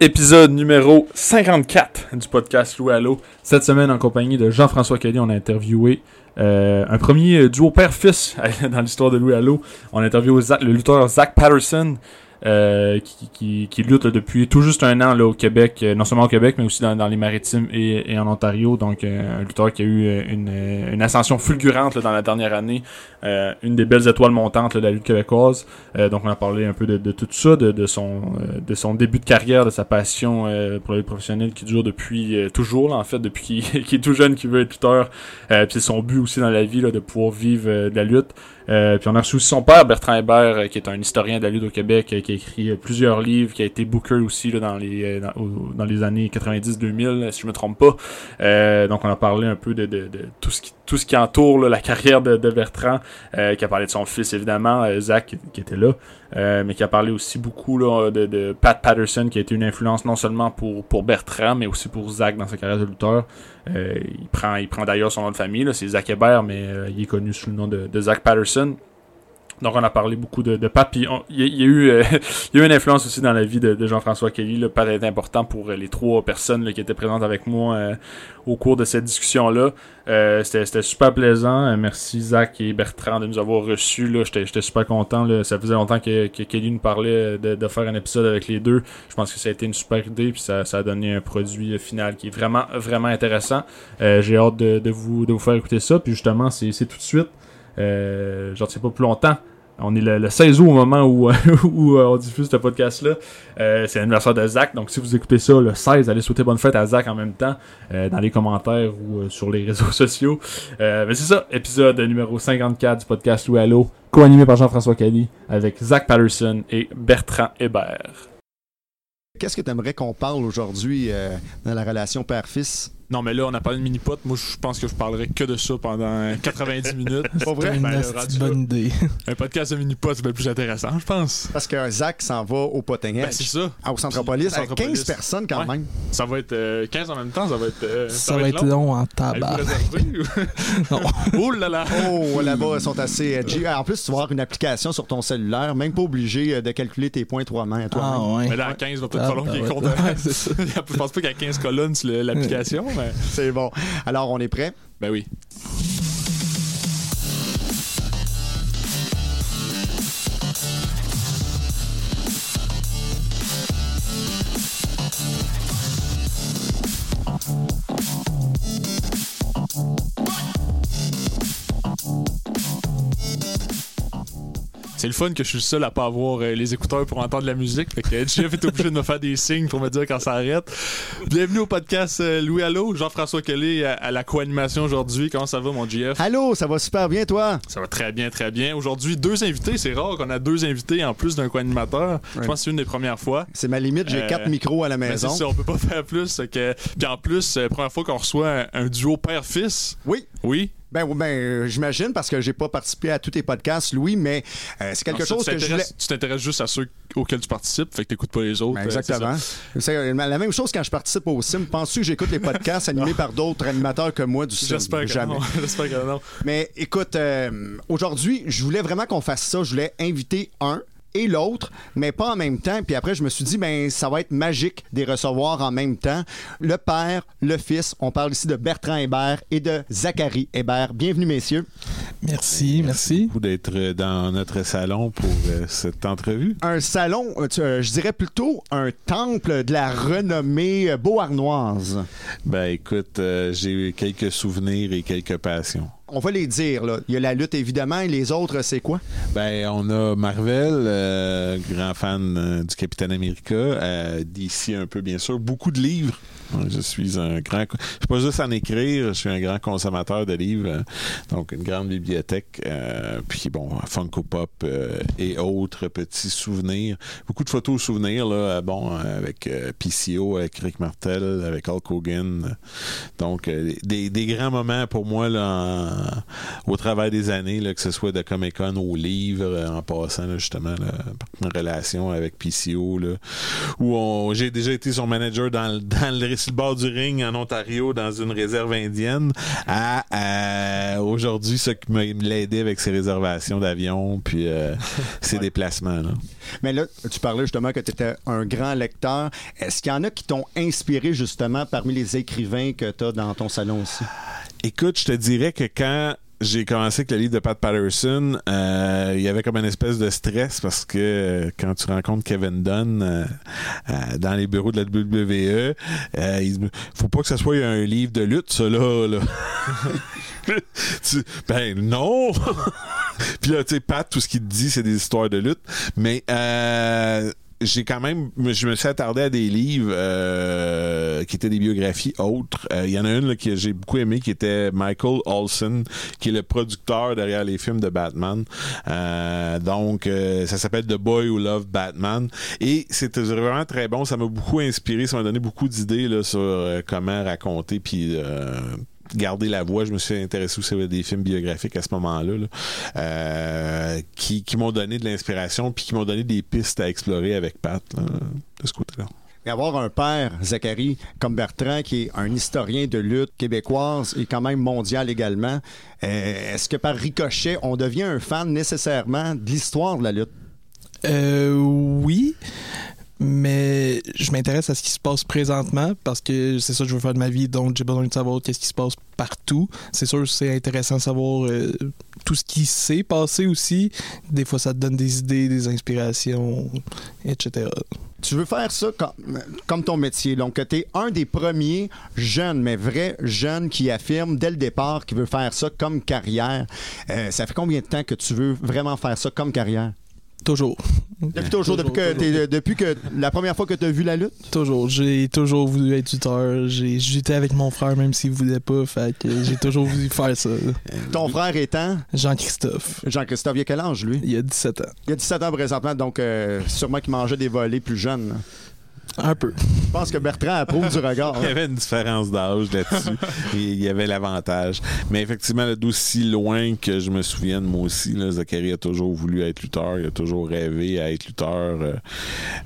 Épisode numéro 54 du podcast Louis Allo. Cette semaine, en compagnie de Jean-François Kelly, on a interviewé euh, un premier duo père-fils dans l'histoire de Louis Allo. On a interviewé le lutteur Zach Patterson, euh, qui, qui, qui lutte depuis tout juste un an là, au Québec, euh, non seulement au Québec, mais aussi dans, les maritimes et, et en Ontario. Donc, euh, un lutteur qui a eu une, une ascension fulgurante là, dans la dernière année. Une des belles étoiles montantes là, de la lutte québécoise. Euh, donc, on a parlé un peu de, de tout ça, de, de, son, de son début de carrière, de sa passion pour la lutte professionnelle qui dure depuis toujours, là, en fait, depuis qu'il est tout jeune, qu'il veut être lutteur. Puis c'est son but aussi dans la vie, là, de pouvoir vivre de la lutte. Euh, puis on a reçu aussi son père, Bertrand Hébert, euh, qui est un historien de la au Québec, euh, qui a écrit euh, plusieurs livres, qui a été booker aussi là, dans, les, dans, les années 90-2000, si je me trompe pas. Donc on a parlé un peu de, de, de tout, ce qui, tout ce qui entoure la carrière de, Bertrand, qui a parlé de son fils évidemment, Zach, qui était là, euh, mais qui a parlé aussi beaucoup de, Pat Patterson, qui a été une influence non seulement pour, pour Bertrand, mais aussi pour Zach dans sa carrière de lutteur. Euh, il prend, il prend d'ailleurs son nom de famille, c'est Zach Hébert, mais euh, il est connu sous le nom de, de Zach Patterson. Donc on a parlé beaucoup de, de puis il y, a- eu euh, y a eu une influence aussi dans la vie de, de Jean-François Kelly. Là. Pat est important pour euh, les trois personnes là, qui étaient présentes avec moi euh, au cours de cette discussion-là. Euh, C'était super plaisant. Merci Zach et Bertrand de nous avoir reçus. J'étais super content. Là. Ça faisait longtemps que, que Kelly nous parlait de, de faire un épisode avec les deux. Je pense que ça a été une super idée, puis ça, ça a donné un produit final qui est vraiment, vraiment intéressant. J'ai hâte de, de vous, de vous faire écouter ça. Puis justement, c'est tout de suite. Euh, J'en sais pas plus longtemps. On est le, le 16 août au moment où, euh, on diffuse ce podcast-là. Euh, c'est l'anniversaire de Zach. Donc, si vous écoutez ça le 16, allez souhaiter bonne fête à Zach en même temps euh, dans les commentaires ou sur les réseaux sociaux. Mais c'est ça, épisode numéro 54 du podcast Louis Allo, co-animé par Jean-François Kelly avec Zach Patterson et Bertrand Hébert. Qu'est-ce que tu aimerais qu'on parle aujourd'hui dans la relation père-fils? Non, mais là, on a parlé de mini-pot. Moi, je pense que je parlerai que de ça pendant 90 minutes. Pas vrai? une Ben, bonne idée. Un podcast de mini-pot, c'est bien plus intéressant, je pense. Parce que Zach s'en va au Potting Ben, c'est ça. ah, au Centropolis, avec Centropolis. 15 personnes quand Ouais. même. Ça va être euh, 15 en même temps, ça va être. euh, Ça, va être long en tabac. Non. Oh là là! Oh, là-bas, ils sont assez edgy. En plus, tu vas avoir une application sur ton cellulaire, même pas obligé euh, de calculer tes points toi-même. toi Ah ouais. Mais là, à 15, il va peut-être Ah, falloir ben qu'il compte. Ça. Je pense pas qu'il y a 15 colonnes sur l'application, C'est bon. Alors, on est prêt? Ben oui. Le fun que je suis le seul à pas avoir euh, les écouteurs pour entendre la musique. Fait que euh, Jeff est obligé de me faire des signes pour me dire quand ça arrête. Bienvenue au podcast euh, Louis Allo. Jean-François Kelly à, à la co-animation aujourd'hui. Comment ça va, mon GF? Allô, ça va super bien, toi? Ça va très bien, très bien. Aujourd'hui, deux invités. C'est rare qu'on a deux invités en plus d'un co-animateur. Je pense que c'est une des premières fois. C'est ma limite, j'ai quatre micros à la Mais maison. ça, on peut pas faire plus. Que... Puis en plus, première fois qu'on reçoit un, un duo père-fils. Oui. Oui. Ben, ben euh, j'imagine parce que j'ai pas participé à tous tes podcasts, Louis, mais euh, c'est quelque chose que je voulais. Tu t'intéresses juste à ceux auxquels tu participes, fait que t'écoutes pas les autres. Ben, euh, c'est exactement. C'est la même chose quand je participe au Sim. Penses-tu que j'écoute les podcasts animés par d'autres animateurs que moi du. Sim? J'espère que Jamais. non. J'espère que non. Mais écoute, euh, aujourd'hui, je voulais vraiment qu'on fasse ça. Je voulais inviter un et l'autre, mais pas en même temps. Puis après, je me suis dit, ben, ça va être magique de les recevoir en même temps. Le père, le fils. On parle ici de Bertrand Hébert et de Zachary Hébert. Bienvenue, messieurs. Merci, merci. beaucoup d'être euh, dans notre salon pour euh, cette entrevue. Un salon, euh, tu- euh, je dirais plutôt un temple de la renommée beauharnoise. Ben écoute, euh, j'ai eu quelques souvenirs et quelques passions. On va les dire, là. Il y a la lutte, évidemment, et les autres, c'est quoi? Ben on a Marvel, euh, grand fan euh, du Capitaine America, euh, d'ici un peu bien sûr, beaucoup de livres. Je suis un grand, je suis pas juste en écrire, je suis un grand consommateur de livres, euh, donc une grande bibliothèque. puis bon, Funko Pop et autres petits souvenirs, beaucoup de photos souvenirs là, bon avec PCO, avec Rick Martel, avec Hulk Hogan. Donc des, des grands moments pour moi là au travers des années, là, que ce soit de Comic Con au livre, euh, en passant là, justement là, par une relation avec PCO, là, où j'ai déjà été son manager dans, le- dans le, sur le bord du ring en Ontario, dans une réserve indienne, à, à aujourd'hui, ce qui m'a aidé avec ses réservations d'avion, puis euh, ses déplacements. Là. Mais là, tu parlais justement que tu étais un grand lecteur. Est-ce qu'il y en a qui t'ont inspiré justement parmi les écrivains que tu as dans ton salon aussi? Écoute, je te dirais que quand j'ai commencé avec le livre de Pat Patterson, euh, il y avait comme une espèce de stress parce que euh, quand tu rencontres Kevin Dunn euh, euh, dans les bureaux de la WWE, euh, il me- faut pas que ce soit un livre de lutte, ça là. là. Ben non! Puis là, tu sais, Pat, tout ce qu'il te dit, c'est des histoires de lutte. Mais j'ai quand même, je me suis attardé à des livres euh, qui étaient des biographies autres. Euh, Il y en a une là, que j'ai beaucoup aimé qui était Michael Olson, qui est le producteur derrière les films de Batman. Euh, donc, euh, ça s'appelle The Boy Who Loved Batman. Et c'était vraiment très bon. Ça m'a beaucoup inspiré. Ça m'a donné beaucoup d'idées sur euh, comment raconter puis garder la voix. Je me suis intéressé aussi à des films biographiques à ce moment-là, là, euh, qui, qui m'ont donné de l'inspiration puis qui m'ont donné des pistes à explorer avec Pat là, de ce côté-là. Et avoir un père, Zachary, comme Bertrand, qui est un historien de lutte québécoise et quand même mondial également, euh, est-ce que par ricochet, on devient un fan nécessairement de l'histoire de la lutte? Euh, oui, mais je m'intéresse à ce qui se passe présentement parce que c'est ça que je veux faire de ma vie, donc j'ai besoin de savoir qu'est-ce qui se passe partout. C'est sûr c'est intéressant de savoir euh, tout ce qui s'est passé aussi. Des fois, ça te donne des idées, des inspirations, etc. Tu veux faire ça comme, ton métier. Donc, tu es un des premiers jeunes, mais vrais jeunes qui affirment dès le départ qu'il veut faire ça comme carrière. Euh, ça fait combien de temps que tu veux vraiment faire ça comme carrière? Toujours. Depuis toujours, depuis, que t'es- depuis que la première fois que tu as vu la lutte? Toujours. J'ai toujours voulu être tuteur. J'ai- J'étais avec mon frère, même s'il voulait pas. Fait que j'ai toujours voulu faire ça. Ton frère étant? Jean-Christophe. Jean-Christophe, il a quel âge, lui? Il a 17 ans. Il a 17 ans présentement, donc euh, sûrement qu'il mangeait des volets plus jeunes. là. Un peu. Je pense que Bertrand approuve du regard. Il y avait une différence d'âge là-dessus. Il y avait l'avantage. Mais effectivement, d'aussi loin que je me souvienne, moi aussi, là, Zachary a toujours voulu être lutteur. Il a toujours rêvé à être lutteur. Euh,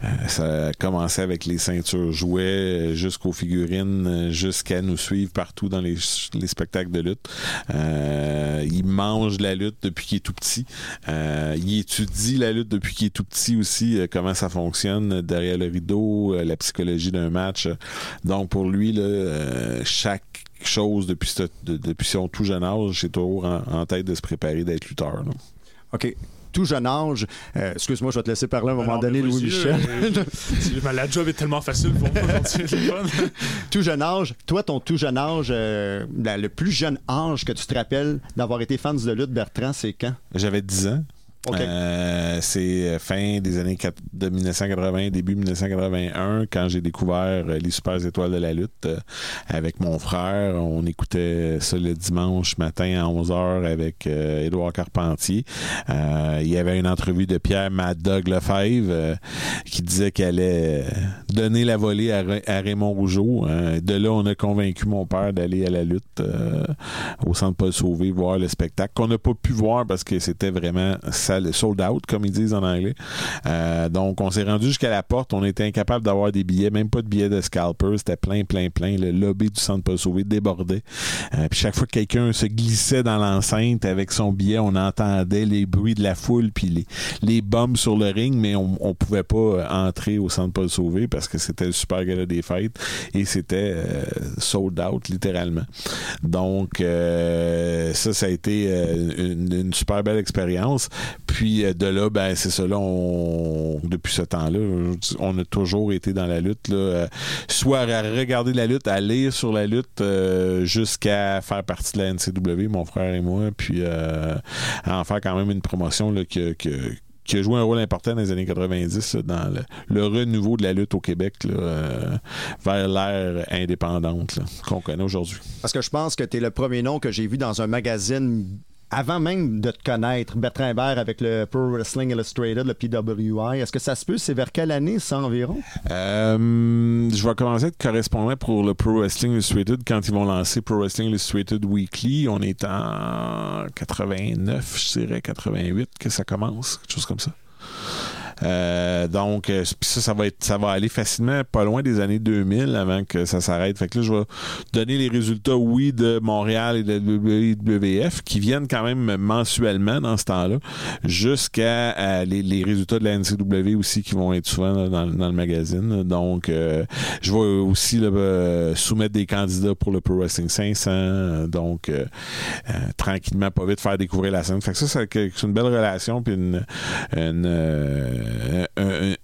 euh, ça a commencé avec les ceintures jouets euh, jusqu'aux figurines, jusqu'à nous suivre partout dans les, les spectacles de lutte. Euh, il mange la lutte depuis qu'il est tout petit. Euh, il étudie la lutte depuis qu'il est tout petit aussi, comment ça fonctionne derrière le rideau, la psychologie d'un match. Donc pour lui, là, euh, chaque chose depuis, ce- de- depuis son tout jeune âge, c'est toujours en, en tête de se préparer d'être lutteur. là. OK. Tout jeune âge. euh, Excuse-moi, je vais te laisser parler à un moment Alors, donné, Louis-Michel. euh, la job est tellement facile pour moi tout jeune âge. Toi, ton tout jeune âge, euh, le plus jeune âge que tu te rappelles d'avoir été fan de lutte, Bertrand, c'est quand? J'avais 10 ans. Euh, c'est fin des années de 1980, début 1981, quand j'ai découvert euh, les super étoiles de la lutte euh, avec mon frère. On écoutait ça le dimanche matin à 11h avec euh, Édouard Carpentier. Euh, il y avait une entrevue de Pierre Mad Dog Lefebvre euh, qui disait qu'elle allait euh, donner la volée à, Ra- à Raymond Rougeau. Euh, de là, on a convaincu mon père d'aller à la lutte euh, au centre Paul Sauvé voir le spectacle qu'on n'a pas pu voir parce que c'était vraiment sold out comme ils disent en anglais. Euh, donc on s'est rendu jusqu'à la porte, on était incapable d'avoir des billets, même pas de billets de scalper, c'était plein plein plein, le lobby du centre Paul Sauvé débordait. Euh, puis chaque fois que quelqu'un se glissait dans l'enceinte avec son billet, on entendait les bruits de la foule puis les les bombes sur le ring, mais on, on pouvait pas euh, entrer au centre Paul Sauvé parce que c'était le super gala des fêtes et c'était sold out littéralement. Donc ça, ça a été une super belle expérience. Puis euh, de là, ben c'est ça là, on, depuis ce temps-là, on a toujours été dans la lutte, euh, soit à regarder la lutte, à lire sur la lutte, euh, jusqu'à faire partie de la NCW, mon frère et moi, puis à en faire quand même une promotion que, que qui a joué un rôle important dans les années 90 là, dans le, renouveau de la lutte au Québec vers l'ère indépendante qu'on connaît aujourd'hui. Parce que je pense que tu es le premier nom que j'ai vu dans un magazine avant même de te connaître, Bertrand Hébert avec le Pro Wrestling Illustrated, le PWI, est-ce que ça se peut? C'est vers quelle année, ça, environ? Euh, je vais commencer à être correspondant pour le Pro Wrestling Illustrated quand ils vont lancer Pro Wrestling Illustrated Weekly. On est en 89, je dirais 88 que ça commence, quelque chose comme ça. Euh, donc, euh, ça, ça va être, ça va aller facilement pas loin des années 2000 avant que ça s'arrête. Fait que là, je vais donner les résultats, oui, de Montréal et de WWF qui viennent quand même mensuellement dans ce temps-là, jusqu'à euh, les, résultats de la NCW aussi qui vont être souvent dans, le magazine. Donc, euh, je vais aussi là, soumettre des candidats pour le Pro Wrestling 500. Donc, euh, tranquillement, pas vite, faire découvrir la scène. Fait que ça, c'est une belle relation puis une, une, euh, un- un-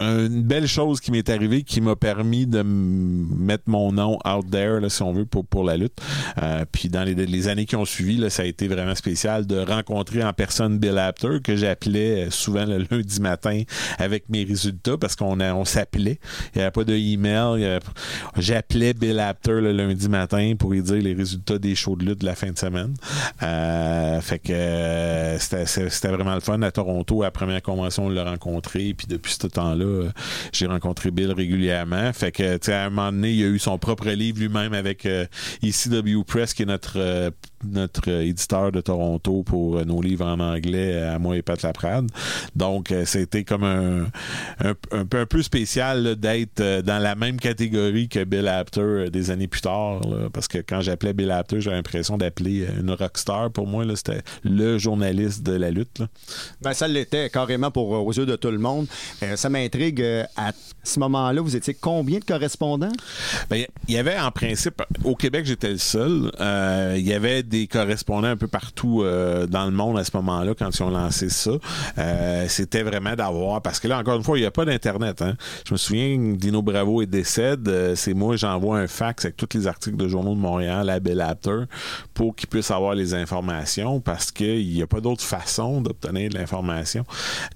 une belle chose qui m'est arrivée qui m'a permis de mettre mon nom out there, là, si on veut, pour, pour la lutte. Euh, puis dans les, les années qui ont suivi, là, ça a été vraiment spécial de rencontrer en personne Bill Apter, que j'appelais euh, souvent le lundi matin avec mes résultats parce qu'on on s'appelait. Il n'y avait pas de email. J'appelais Bill Apter le lundi matin pour lui dire les résultats des shows de lutte de la fin de semaine. Euh, fait que euh, c'était c'était vraiment le fun. À Toronto, à la première convention, on l'a rencontré. Puis depuis ce temps-là, euh, j'ai rencontré Bill régulièrement. Fait que, à un moment donné, il a eu son propre livre lui-même avec euh, ECW Press, qui est notre euh, notre euh, éditeur de Toronto pour nos livres en anglais à moi et Pat Laprade. Donc, c'était comme un, un, peu, un peu spécial d'être dans la même catégorie que Bill Apter des années plus tard. parce que quand j'appelais Bill Apter, j'avais l'impression d'appeler une rockstar. Pour moi, c'était le journaliste de la lutte. là. Ben, ça l'était carrément pour, aux yeux de tout le monde. Ça m'intrigue. Euh, à ce moment-là, vous étiez combien de correspondants? Ben, il y avait en principe, au Québec, j'étais le seul. Euh, Il y avait des correspondants un peu partout euh, dans le monde à ce moment-là quand ils ont lancé ça. Euh, C'était vraiment d'avoir, parce que là, encore une fois, il n'y a pas d'Internet. Hein. Je me souviens, Dino Bravo est décède. euh, C'est moi, j'envoie un fax avec tous les articles de journaux de Montréal à Bill Apter pour qu'il puisse avoir les informations parce qu'il n'y a pas d'autre façon d'obtenir de l'information.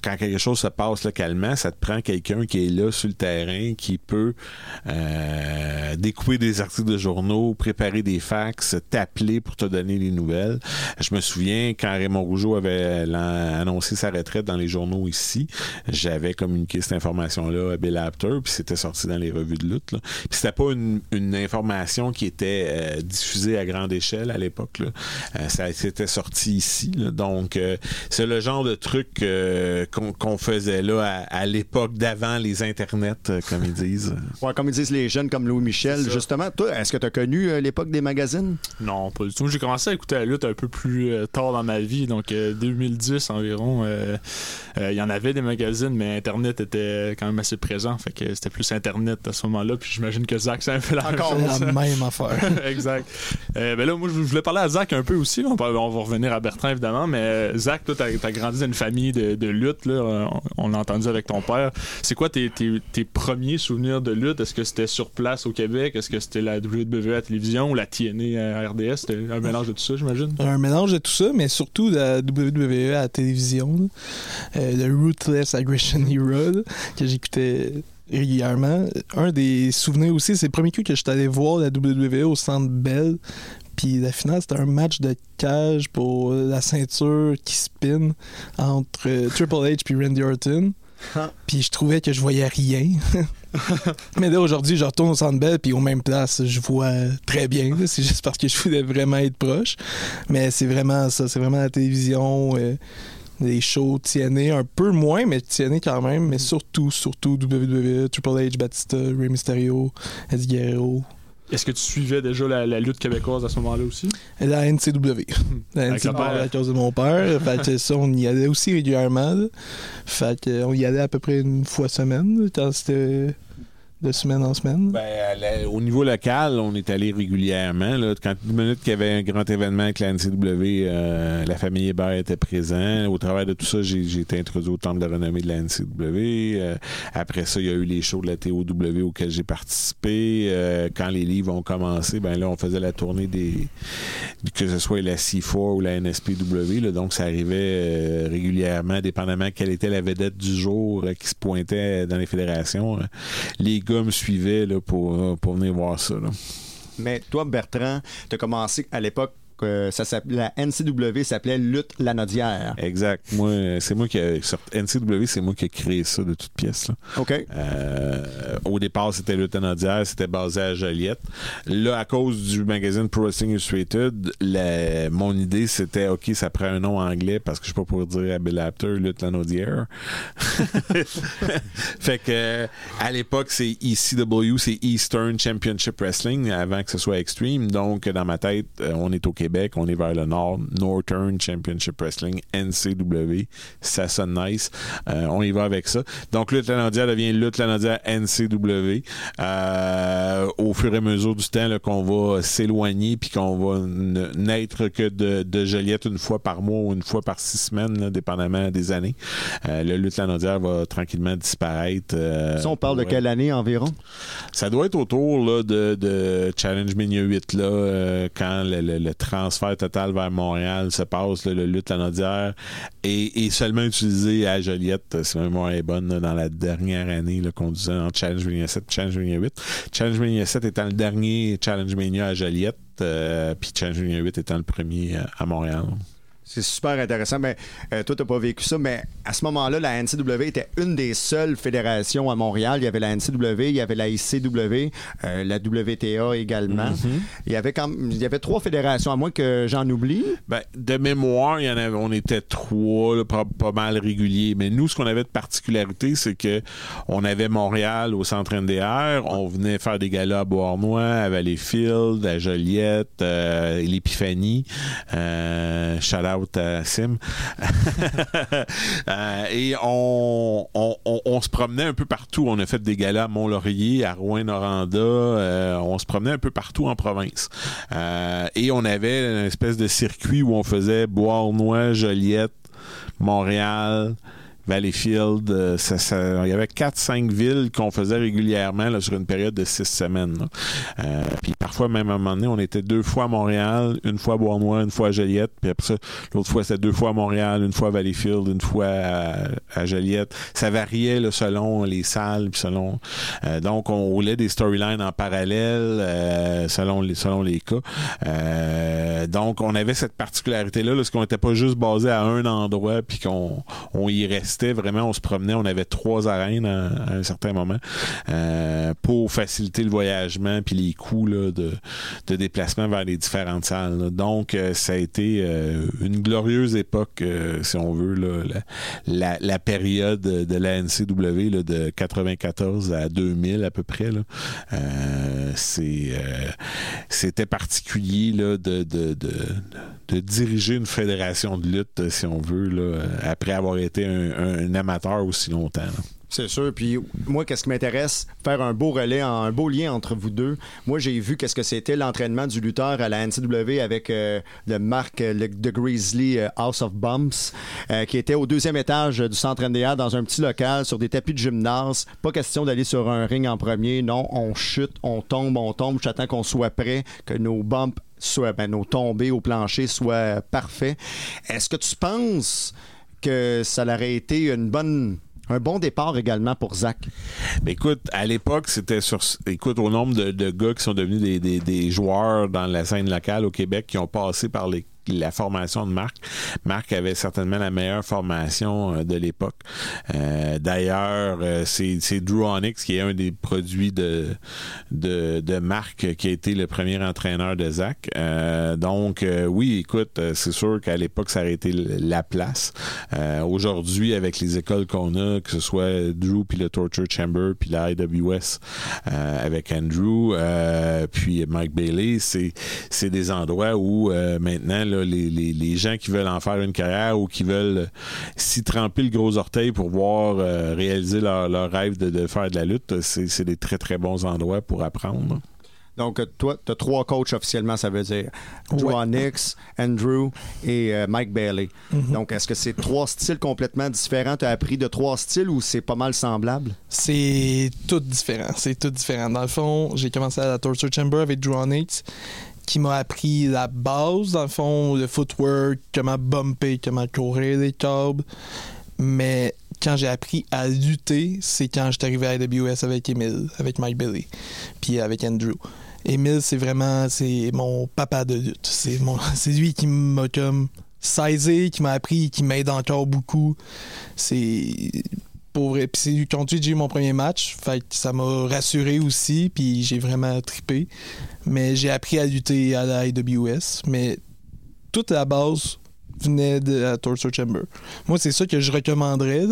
Quand quelque chose se passe localement, ça te prend quelqu'un qui est là sur le terrain, qui peut euh, découper des articles de journaux, préparer des fax, t'appeler pour te donner les nouvelles. Je me souviens quand Raymond Rougeau avait annoncé sa retraite dans les journaux ici, j'avais communiqué cette information-là à Bill Apter, puis c'était sorti dans les revues de lutte. Puis c'était pas une, information qui était euh, diffusée à grande échelle à l'époque. Euh, ça c'était sorti ici. Donc, c'est le genre de truc qu'on qu'on faisait là à, à l'époque d'avant les internets, euh, comme ils disent. Ouais, comme ils disent les jeunes comme Louis Michel. Justement, toi, est-ce que tu as connu euh, l'époque des magazines? Non, pas du tout. Moi, J'ai commencé à écouter la lutte un peu plus euh, tard dans ma vie, donc euh, 2010 environ. euh, euh, Il y en avait des magazines, mais Internet était quand même assez présent, fait que c'était plus Internet à ce moment-là. Puis j'imagine que Zach, c'est un peu la même Encore. chose. La même affaire. exact. Euh, ben là, moi, je voulais parler à Zach un peu aussi. là. On, va revenir à Bertrand, évidemment. Mais Zach, toi, t'as as grandi dans une famille de, de lutte. Là. On, on l'a entendu avec ton père. C'est quoi tes, tes, tes premiers souvenirs de lutte? Est-ce que c'était sur place au Québec? Est-ce que c'était la WWE à la télévision ou la TNA à RDS? C'était un mélange de tout ça, j'imagine? un mélange de tout ça, mais surtout la WWE à la télévision. Euh, le Ruthless Aggression Hero que j'écoutais régulièrement. Un des souvenirs aussi, c'est le premier coup que j'étais allé voir la WWE au Centre Bell. Puis la finale, c'était un match de cage pour la ceinture qui spin entre euh, Triple H puis Randy Orton. Puis je trouvais que je voyais rien. Mais là, aujourd'hui, je retourne au Centre Bell, puis aux mêmes places, je vois très bien. C'est juste parce que je voulais vraiment être proche. Mais c'est vraiment ça. C'est vraiment la télévision, euh, les shows TNA, un peu moins, mais TNA quand même. Mais surtout, surtout WWE, Triple H, Batista, Rey Mysterio, Eddie Guerrero. Est-ce que tu suivais déjà la lutte québécoise à ce moment-là aussi? La NCW. La Avec NCW à cause de mon père. fait que ça, on y allait aussi régulièrement. là. Fait que, on y allait à peu près une fois semaine, là, quand c'était de semaine en semaine? Ben, au niveau local, on est allé régulièrement. Quand une minute qu'il y avait un grand événement avec la NCW, euh, la famille Hébert était présent. Au travers de tout ça, j'ai été introduit au temple de renommée de la NCW. Euh, après ça, il y a eu les shows de la TOW auxquels j'ai participé. Euh, quand les livres ont commencé, ben là, on faisait la tournée des que ce soit la C4 ou la NSPW. Donc, ça arrivait régulièrement, dépendamment quelle était la vedette du jour qui se pointait dans les fédérations. Les gars me suivaient là, pour, euh, pour venir voir ça. là. Mais toi, Bertrand, tu as commencé à l'époque euh, ça la NCW s'appelait Lutte Lanaudière. Exact. Moi, euh, c'est moi qui a, NCW, c'est moi qui ai créé ça de toute pièce. Là. OK. Euh, au départ, c'était le Tenadière, c'était basé à Joliette. Là, à cause du magazine Pro Wrestling Illustrated, la- mon idée, c'était, OK, ça prend un nom anglais parce que je sais pas pour dire à Bill Apter, Lutte Lanaudière. fait que, à l'époque, c'est ECW, c'est Eastern Championship Wrestling, avant que ce soit Extreme. Donc, dans ma tête, on est au Québec, on est vers le nord, Northern Championship Wrestling, NCW. Ça sonne nice. Euh, on y va avec ça. Donc, Lutte Lanaudière devient Lutte Lanaudière NCW. Euh, au fur et à mesure du temps qu'on va s'éloigner puis qu'on va n'être que de, de Joliette une fois par mois ou une fois par six semaines, là, dépendamment des années. Euh, le Lutte Lanaudière va tranquillement disparaître. euh, Ça, on parle de quelle année environ? Ça doit être autour là, de, de Challenge Mania 8, là, quand le, le- le transfert total vers Montréal se passe, le lutte lanaudière est, est seulement utilisé à Joliette, si ma mémoire est bonne, dans la dernière année qu'on disait entre Challenge Mania 7 et Challenge Mania 8. Challenge Mania 7 étant le dernier Challenge Mania à Joliette, euh, puis Challenge Mania 8 étant le premier euh, à Montréal. C'est super intéressant. Mais euh, toi, t'as pas vécu ça, mais à ce moment-là, la NCW était une des seules fédérations à Montréal. Il y avait la NCW, il y avait la ICW, euh, la WTA également. Il y avait quand il y avait trois fédérations, à moins que j'en oublie. Ben, de mémoire, il y en avait, on était trois, là, pas, pas mal réguliers. Mais nous, ce qu'on avait de particularité, c'est que on avait Montréal au centre NDR, on venait faire des galas à Beauharnois, à Valleyfield, à Joliette, euh, l'Épiphanie, euh, shout out Sim. Euh, et on, se promenait un peu partout. On a fait des galas à Mont-Laurier, à Rouen-Noranda. euh, on se promenait un peu partout en province. Euh, et on avait une espèce de circuit où on faisait Beauharnois, Joliette, Montréal, Valleyfield. euh, ça, ça- il y avait 4-5 villes qu'on faisait régulièrement là, sur une période de 6 semaines. là. Euh, puis parfois, même à un moment donné, on était deux fois à Montréal, une fois à Beauharnois, une fois à Joliette. Puis après ça, l'autre fois, c'était deux fois à Montréal, une fois à Valleyfield, une fois à, à Joliette. Ça variait là, selon les salles, puis selon... euh, donc, on roulait des storylines en parallèle euh, selon, les, selon les cas. Euh, donc, on avait cette particularité-là, parce qu'on n'était pas juste basé à un endroit, puis qu'on on y restait vraiment, on se promenait, on avait trois arènes à, un certain moment euh, pour faciliter le voyagement puis les coûts de, déplacement vers les différentes salles. Donc, euh, ça a été euh, une glorieuse époque, si on veut, la, période de la NCW de 94 à 2000 à peu près. C'était particulier de, de diriger une fédération de lutte, si on veut, là, après avoir été un, amateur aussi longtemps. C'est sûr. Puis moi, qu'est-ce qui m'intéresse? Faire un beau relais, un beau lien entre vous deux. Moi, j'ai vu qu'est-ce que c'était l'entraînement du lutteur à la NCW avec euh, le Marc euh, le, de Grizzly euh, House of Bumps, euh, qui était au deuxième étage du centre NDA dans un petit local sur des tapis de gymnase. Pas question d'aller sur un ring en premier. Non, on chute, on tombe, on tombe. J'attends qu'on soit prêt, que nos bumps soient, ben, nos tombées au plancher soient parfaits. Est-ce que tu penses que ça aurait été une bonne un bon départ également pour Zach? Ben, écoute, à l'époque, c'était sur. Écoute, au nombre de, gars qui sont devenus des joueurs dans la scène locale au Québec qui ont passé par les la formation de Marc. Marc avait certainement la meilleure formation euh, de l'époque. Euh, D'ailleurs, euh, c'est Drew Onyx qui est un des produits de, de, de Marc qui a été le premier entraîneur de Zach. Donc, oui, écoute, c'est sûr qu'à l'époque, ça aurait été la place. Aujourd'hui, avec les écoles qu'on a, que ce soit Drew puis le Torture Chamber puis la IWS avec Andrew puis Mike Bailey, c'est des endroits où maintenant là, les, les, les gens qui veulent en faire une carrière ou qui veulent euh, s'y tremper le gros orteil pour voir euh, réaliser leur, leur rêve de, de faire de la lutte, c'est des très très bons endroits pour apprendre. Donc, euh, toi, tu as trois coachs officiellement, ça veut dire Drew Ouais. Andrew et euh, Mike Bailey. Mhm. Donc, est-ce que c'est trois styles complètement différents? Tu as appris de trois styles ou c'est pas mal semblable? C'est tout différent. C'est tout différent. Dans le fond, j'ai commencé à la Torture Chamber avec Drew Onyx, qui m'a appris la base, dans le fond, le footwork, comment bumper, comment courir les câbles. Mais quand j'ai appris à lutter, c'est quand j'étais arrivé à AWS avec Emile, avec Mike Billy, puis avec Andrew. Émile, c'est vraiment c'est mon papa de lutte. C'est c'est lui qui m'a comme saisi, qui m'a appris, qui m'aide encore beaucoup. C'est pour c'est contre lui que j'ai eu mon premier match. Fait que ça m'a rassuré aussi. Puis j'ai vraiment trippé. Mais j'ai appris à lutter à la IWS. Mais toute la base venait de la Torture Chamber. Moi, c'est ça que je recommanderais.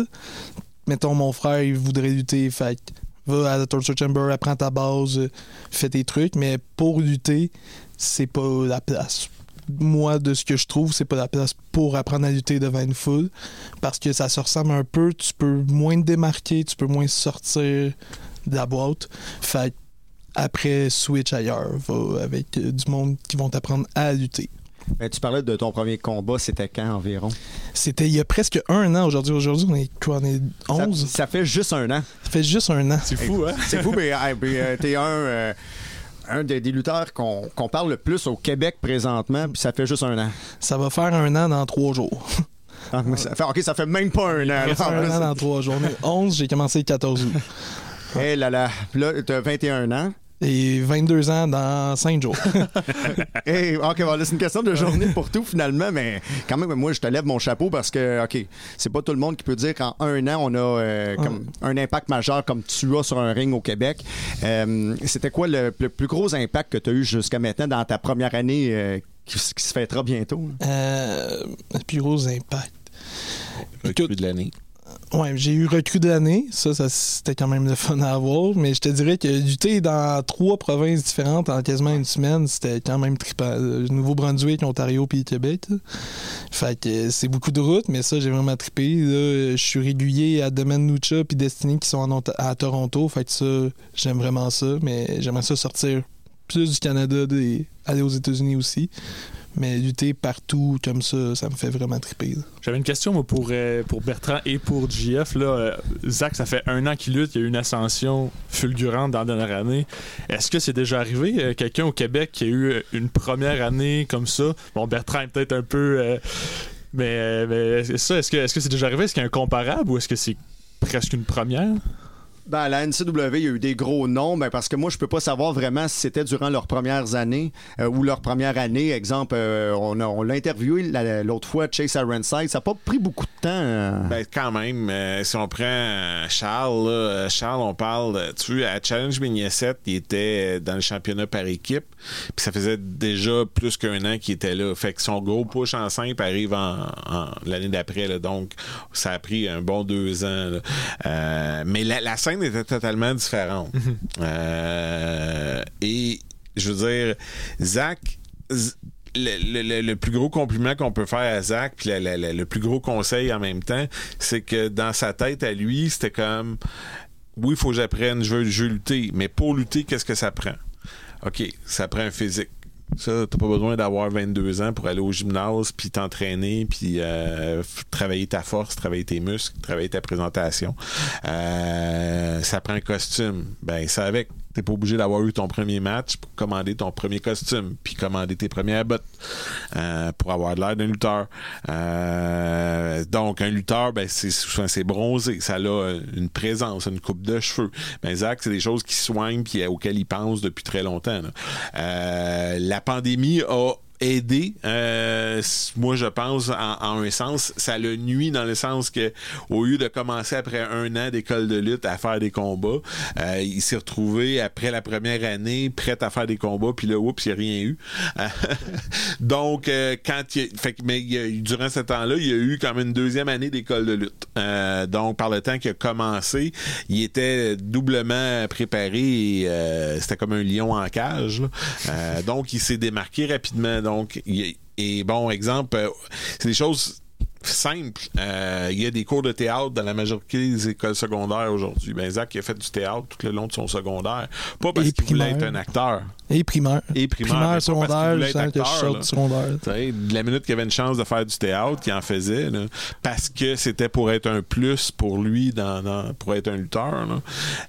Mettons, mon frère, il voudrait lutter. Fait va à la Torture Chamber, apprends ta base, fais tes trucs. Mais pour lutter, c'est pas la place. Moi, de ce que je trouve, c'est pas la place pour apprendre à lutter devant une foule. Parce que ça se ressemble un peu. Tu peux moins te démarquer, tu peux moins sortir de la boîte. Fait après, switch ailleurs. Va avec euh, du monde qui vont t'apprendre à lutter. Ben, tu parlais de ton premier combat, c'était quand environ? C'était il y a presque un an aujourd'hui. Aujourd'hui, on est quoi? On est 11? Ça, ça fait juste un an. Ça fait juste un an. C'est fou, hein? C'est fou, mais hey, euh, t'es un, euh, un des, des lutteurs qu'on qu'on parle le plus au Québec présentement, puis ça fait juste un an. Ça va faire un an dans trois jours. Ah, mais ça fait, ok, ça fait même pas un an. Ça va faire un an dans trois jours. On est 11, j'ai commencé le 14 août. Eh là là, là, t'as 21 ans. Et 22 ans dans 5 jours. Eh, ok, c'est une question de journée pour tout finalement, mais quand même, moi, je te lève mon chapeau parce que, ok, c'est pas tout le monde qui peut dire qu'en un an, on a euh, comme un impact majeur comme tu as sur un ring au Québec. Euh, C'était quoi le, le plus gros impact que tu as eu jusqu'à maintenant dans ta première année euh, qui, qui se fêtera bientôt? Euh, le plus gros impact. Recrue Écoute, de l'année. Ouais, j'ai eu recrue de l'année. Ça, c'était quand même le fun à avoir. Mais je te dirais que lutter dans trois provinces différentes en quasiment une semaine, c'était quand même trippant. Le Nouveau-Brunswick, Ontario puis Québec. Fait que euh, c'est beaucoup de routes, mais ça, j'ai vraiment trippé. Là, euh, je suis régulier à Domaine Nucha puis Destiny qui sont à Toronto. Fait que ça, j'aime vraiment ça. Mais j'aimerais ça sortir plus du Canada, et aller aux États-Unis aussi. Mais lutter partout comme ça, ça me fait vraiment triper. J'avais une question moi, pour, euh, pour Bertrand et pour JF. Là, Euh, Zach, ça fait un an qu'il lutte. Il y a eu une ascension fulgurante dans la dernière année. Est-ce que c'est déjà arrivé, euh, quelqu'un au Québec qui a eu euh, une première année comme ça? Bon, Bertrand est peut-être un peu... mais, mais est-ce ça, est-ce que est-ce que c'est déjà arrivé? Est-ce qu'il y a un comparable ou est-ce que c'est presque une première? Ben, la NCW, il y a eu des gros noms, ben, parce que moi, je peux pas savoir vraiment si c'était durant leurs premières années euh, ou leur première année. Exemple, euh, on, l'a interviewé la- l'autre fois, Chase Ironside. Ça n'a pas pris beaucoup de temps. euh. Ben, quand même, euh, si on prend Charles, Charles, on parle, tu vois, à Challenge Mania 7, il était dans le championnat par équipe, puis ça faisait déjà plus qu'un an qu'il était là. Fait que son gros push en simple arrive en, l'année d'après, donc ça a pris un bon deux ans. mais la, la était totalement différente. Euh, et je veux dire, Zach, Z- le, le- le- plus gros compliment qu'on peut faire à Zach, puis le plus gros conseil en même temps, c'est que dans sa tête à lui, c'était comme oui, il faut que j'apprenne, je veux, je veux lutter, mais pour lutter, qu'est-ce que ça prend? OK, ça prend un physique. Ça, t'as pas besoin d'avoir 22 ans pour aller au gymnase, puis t'entraîner, puis euh, travailler ta force, travailler tes muscles, travailler ta présentation. Euh, ça prend un costume. Ben, ça avec. T'es pas obligé d'avoir eu ton premier match pour commander ton premier costume, puis commander tes premières bottes euh, pour avoir l'air d'un lutteur. Euh, donc, un lutteur, ben, c'est c'est bronzé, ça a euh, une présence, une coupe de cheveux. Ben, Zach, c'est des choses qui soignent puis auxquelles il pense depuis très longtemps. la pandémie a aidé, euh, moi je pense en, en un sens, ça le nuit dans le sens que au lieu de commencer après un an d'école de lutte à faire des combats, euh, il s'est retrouvé après la première année prêt à faire des combats, puis là, oups, il n'y a rien eu. Donc, euh, quand il, fait, mais il a durant ce temps-là, il y a eu quand même une deuxième année d'école de lutte. Euh, donc, par le temps qu'il a commencé, il était doublement préparé euh, c'était comme un lion en cage. là. Euh, donc, il s'est démarqué rapidement. Il- et bon, exemple, euh, c'est des choses simples. Euh, il y a des cours de théâtre dans la majorité des écoles secondaires aujourd'hui. Ben, Zach il a fait du théâtre tout le long de son secondaire. Pas parce qu'il voulait être un acteur. Et primaire. Et primaire, qu'il secondaire, je sens que je du secondaire. De la minute qu'il avait une chance de faire du théâtre, il en faisait, là, parce que c'était pour être un plus pour lui, dans, dans- pour être un lutteur. là.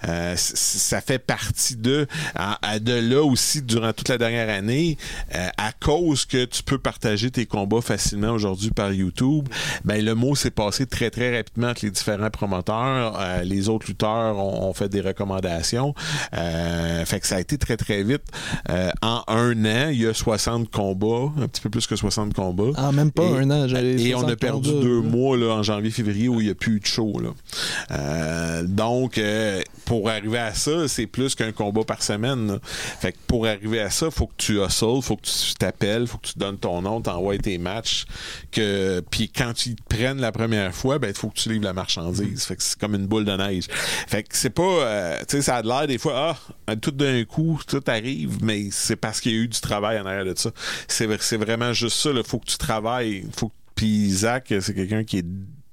Euh, ça fait partie de, à- à de là aussi, durant toute la dernière année, euh, à cause que tu peux partager tes combats facilement aujourd'hui par YouTube, ben le mot s'est passé très très rapidement entre les différents promoteurs. Euh, les autres lutteurs ont, ont fait des recommandations. Euh, fait que ça a été très très vite. Euh, en un an, il y a 60 combats, un petit peu plus que 60 combats. Ah, même pas Et- un an. j'avais Et on a 60 perdu combats, deux là. mois là, en janvier-février où il n'y a plus eu de show. Là. Euh, donc, euh, pour arriver à ça, c'est plus qu'un combat par semaine. là. Fait que pour arriver à ça, faut que tu hustles, faut que tu t'appelles, faut que tu donnes ton nom, t'envoies tes matchs. Que, puis quand ils te prennent la première fois, ben il faut que tu livres la marchandise. Fait que c'est comme une boule de neige. Fait que c'est pas, euh, tu sais, ça a de l'air des fois, ah, tout d'un coup, tout arrive, mais c'est parce qu'il y a eu du travail en arrière de ça. C'est c'est vraiment juste ça. Il faut que tu travailles. Faut puis Zach, c'est quelqu'un qui est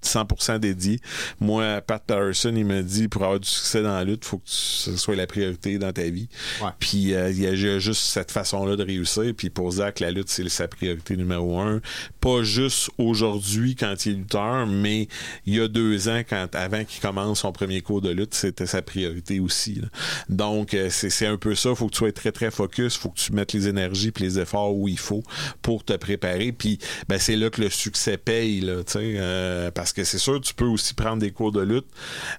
100% dédié. Moi, Pat Patterson, il m'a dit pour avoir du succès dans la lutte, faut que tu- ce soit la priorité dans ta vie. Ouais. Puis euh, il y a il y a juste cette façon-là de réussir. Puis pour Zach, la lutte, c'est sa priorité numéro un. Pas juste aujourd'hui quand il est lutteur, mais il y a deux ans, quand avant qu'il commence son premier cours de lutte, c'était sa priorité aussi. là. Donc euh, c'est un peu ça. Faut que tu sois très très focus. Faut que tu mettes les énergies puis les efforts où il faut pour te préparer. Puis ben, c'est là que le succès paye. Là, euh, parce que c'est sûr, tu peux aussi prendre des cours de lutte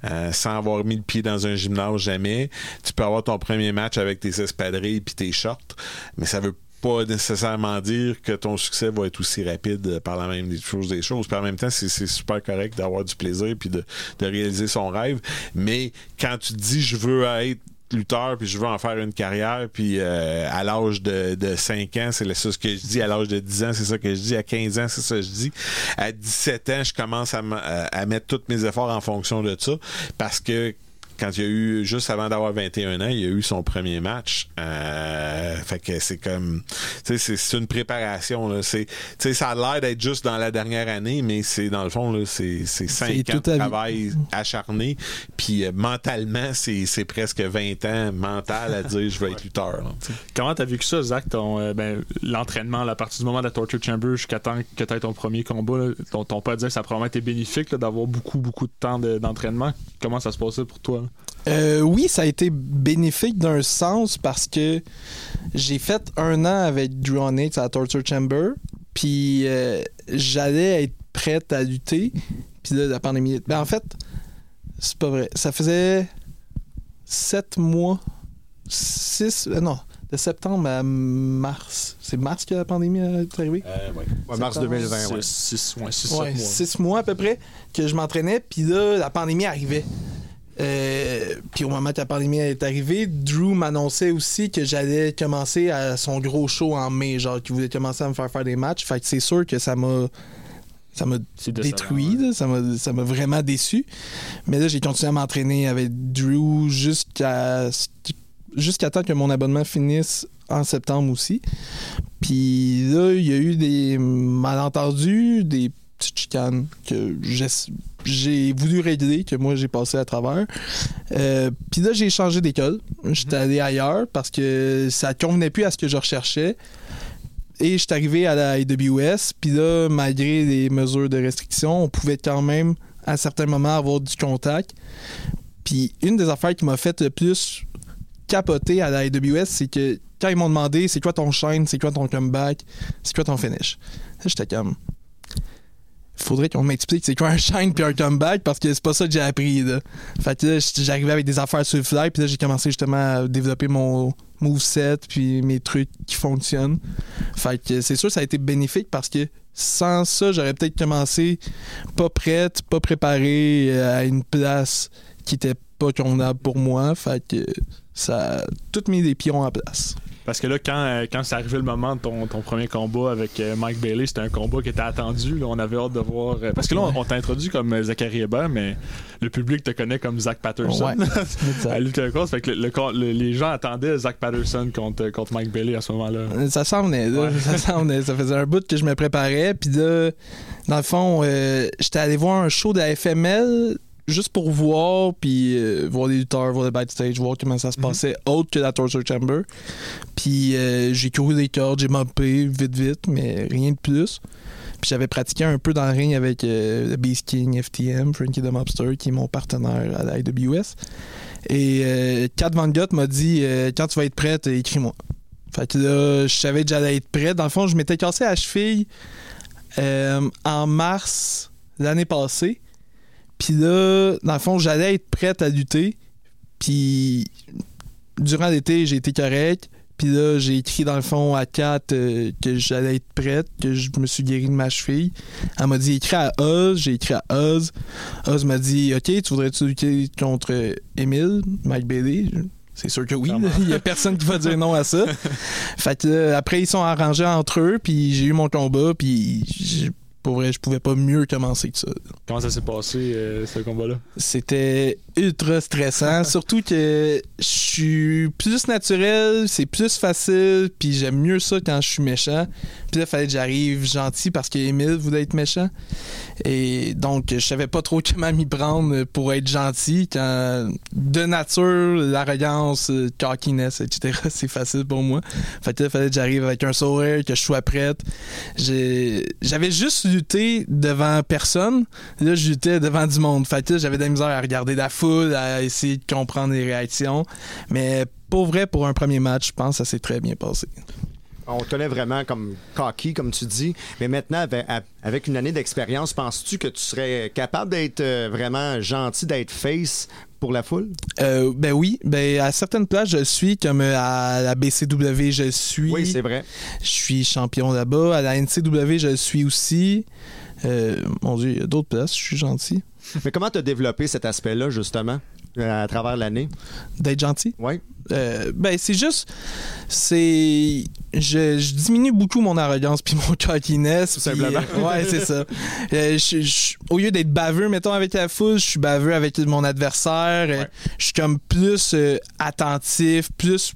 euh, sans avoir mis le pied dans un gymnase jamais. Tu peux avoir ton premier match avec tes espadrilles puis tes shorts, mais ça veut pas nécessairement dire que ton succès va être aussi rapide euh, par la même des choses des choses. Puis en même temps, c'est super correct d'avoir du plaisir puis de, de réaliser son rêve. Mais quand tu dis je veux être lutteur puis je veux en faire une carrière puis euh, à l'âge de, de 5 ans c'est ce que je dis à l'âge de 10 ans c'est ça que je dis à 15 ans c'est ça que je dis à 17 ans je commence à, à- à mettre tous mes efforts en fonction de ça parce que quand il y a eu, juste avant d'avoir 21 ans, il y a eu son premier match. Euh, fait que c'est comme, tu sais, c'est- c'est une préparation, là. C'est, tu sais, ça a l'air d'être juste dans la dernière année, mais c'est, dans le fond, là, c'est, c'est 5 C'est ans de vie. travail acharné. Puis euh, mentalement, c'est, c'est presque 20 ans mental à dire je vais être lutteur, là, tu. Comment t'as vécu ça, Zach, ton, euh, ben, l'entraînement, à partir du moment de la Torture Chamber jusqu'à temps que t'aies ton premier combat, là, ton, ton père disait que ça a probablement été bénéfique là, d'avoir beaucoup, beaucoup de temps de- d'entraînement. Comment ça se passait pour toi? Euh, oui, ça a été bénéfique d'un sens parce que j'ai fait un an avec Drew Onyx à la Torture Chamber, puis euh, j'allais être prête à lutter, puis là, la pandémie. Ben, en fait, c'est pas vrai. Ça faisait sept mois, six, euh, non, de septembre à mars. C'est mars que la pandémie est arrivée? Ouais, mars Septembre, 2020, ouais. 6, ouais, six, Ouais, mois. six mois à peu près que je m'entraînais, puis là, la pandémie arrivait. Euh, puis au moment que la pandémie est arrivée, Drew m'annonçait aussi que j'allais commencer à son gros show en mai, genre qu'il voulait commencer à me faire faire des matchs. Fait que c'est sûr que ça m'a ça m'a détruit, ouais. ça m'a vraiment déçu. Mais là, j'ai continué à m'entraîner avec Drew jusqu'à jusqu'à temps que mon abonnement finisse en septembre aussi. Puis là, il y a eu des malentendus, des petites chicanes que j'ai- voulu régler, que moi j'ai passé à travers. Euh, Puis là, j'ai changé d'école. J'étais allé ailleurs parce que ça convenait plus à ce que je recherchais. Et j'étais arrivé à la AWS. Puis là, malgré les mesures de restriction, on pouvait quand même, à certains moments, avoir du contact. Puis une des affaires qui m'a fait le plus capoter à la AWS, c'est que quand ils m'ont demandé c'est quoi ton shine, c'est quoi ton comeback, c'est quoi ton finish, j'étais comme. Faudrait qu'on m'explique c'est quoi un shine puis un comeback parce que c'est pas ça que j'ai appris. Fait que là, j'arrivais avec des affaires sur le fly, puis là, j'ai commencé justement à développer mon moveset puis mes trucs qui fonctionnent. Fait que c'est sûr, ça a été bénéfique parce que sans ça, j'aurais peut-être commencé pas prête, pas préparée euh, à une place qui était pas convenable pour moi. Fait que ça a tout mis des pions en place. Parce que là, quand, euh, quand c'est arrivé le moment de ton, ton premier combat avec euh, Mike Bailey, c'était un combat qui était attendu. là. on avait hâte de voir. euh, parce que là, on, on t'a introduit comme Zachary Hébert, mais le public te connaît comme Zach Patterson. Ouais. à Lutte. Fait que le- le- le- les gens attendaient Zach Patterson contre, contre Mike Bailey à ce moment-là. Ça s'en venait. Ouais. Ça s'en. Ça faisait un bout que je me préparais. Puis là, dans le fond, euh, j'étais allé voir un show de la FML juste pour voir, puis euh, voir les lutteurs, voir le backstage, voir comment ça se passait, autre que la Torture Chamber. Puis euh, j'ai couru des cordes, j'ai moppé vite, vite, mais rien de plus. Puis j'avais pratiqué un peu dans le ring avec euh, le Beast King, FTM, Frankie the Mobster, qui est mon partenaire à la IWS. Et euh, Kat Van Gogh m'a dit quand tu vas être prête, écris-moi. Fait que là, je savais que j'allais être prêt. Dans le fond, je m'étais cassé la cheville en mars l'année passée. Puis là, dans le fond, j'allais être prête à lutter. Puis durant l'été, j'ai été correct. Puis là, j'ai écrit dans le fond à Kat euh, que j'allais être prête, que je me suis guéri de ma cheville. Elle m'a dit écris à Oz, j'ai écrit à Oz. Oz m'a dit OK, tu voudrais-tu lutter contre Emile, Mike Bailey? C'est sûr que oui, il y a personne qui va dire non à ça. fait que là, après ils sont arrangés entre eux, puis j'ai eu mon combat, puis j'ai- pour vrai, je pouvais pas mieux commencer que ça. Comment ça s'est passé, euh, ce combat-là? C'était ultra stressant, surtout que je suis plus naturel, c'est plus facile, puis j'aime mieux ça quand je suis méchant. Puis là, il fallait que j'arrive gentil parce qu'Emile voulait être méchant. Et donc, je savais pas trop comment m'y prendre pour être gentil quand, de nature, l'arrogance, le cockiness, etc., c'est facile pour moi. Fait que là, il fallait que j'arrive avec un sourire, que je sois prête. J'avais juste lutté devant personne. Là, je luttais devant du monde. Fait que j'avais de la misère à regarder la foule, à essayer de comprendre les réactions. Mais pour vrai, pour un premier match, je pense que ça s'est très bien passé. On te connaît vraiment comme cocky, comme tu dis. Mais maintenant, avec, une année d'expérience, penses-tu que tu serais capable d'être euh, vraiment gentil, d'être face pour la foule? Euh, ben oui, ben à certaines places, je le suis, comme à la BCW, je le suis. Oui, c'est vrai. Je suis champion là-bas. À la NCW, je le suis aussi. Euh, mon Dieu, il y a d'autres places, je suis gentil. Mais comment tu as développé cet aspect-là, justement, à travers l'année? D'être gentil? Oui. Euh, ben c'est juste c'est je, je diminue beaucoup mon arrogance puis mon cockiness Tout simplement. euh, ouais c'est ça Euh, je- je- au lieu d'être baveux mettons avec la foule je suis baveux avec mon adversaire Euh, Ouais. je suis comme plus euh, attentif plus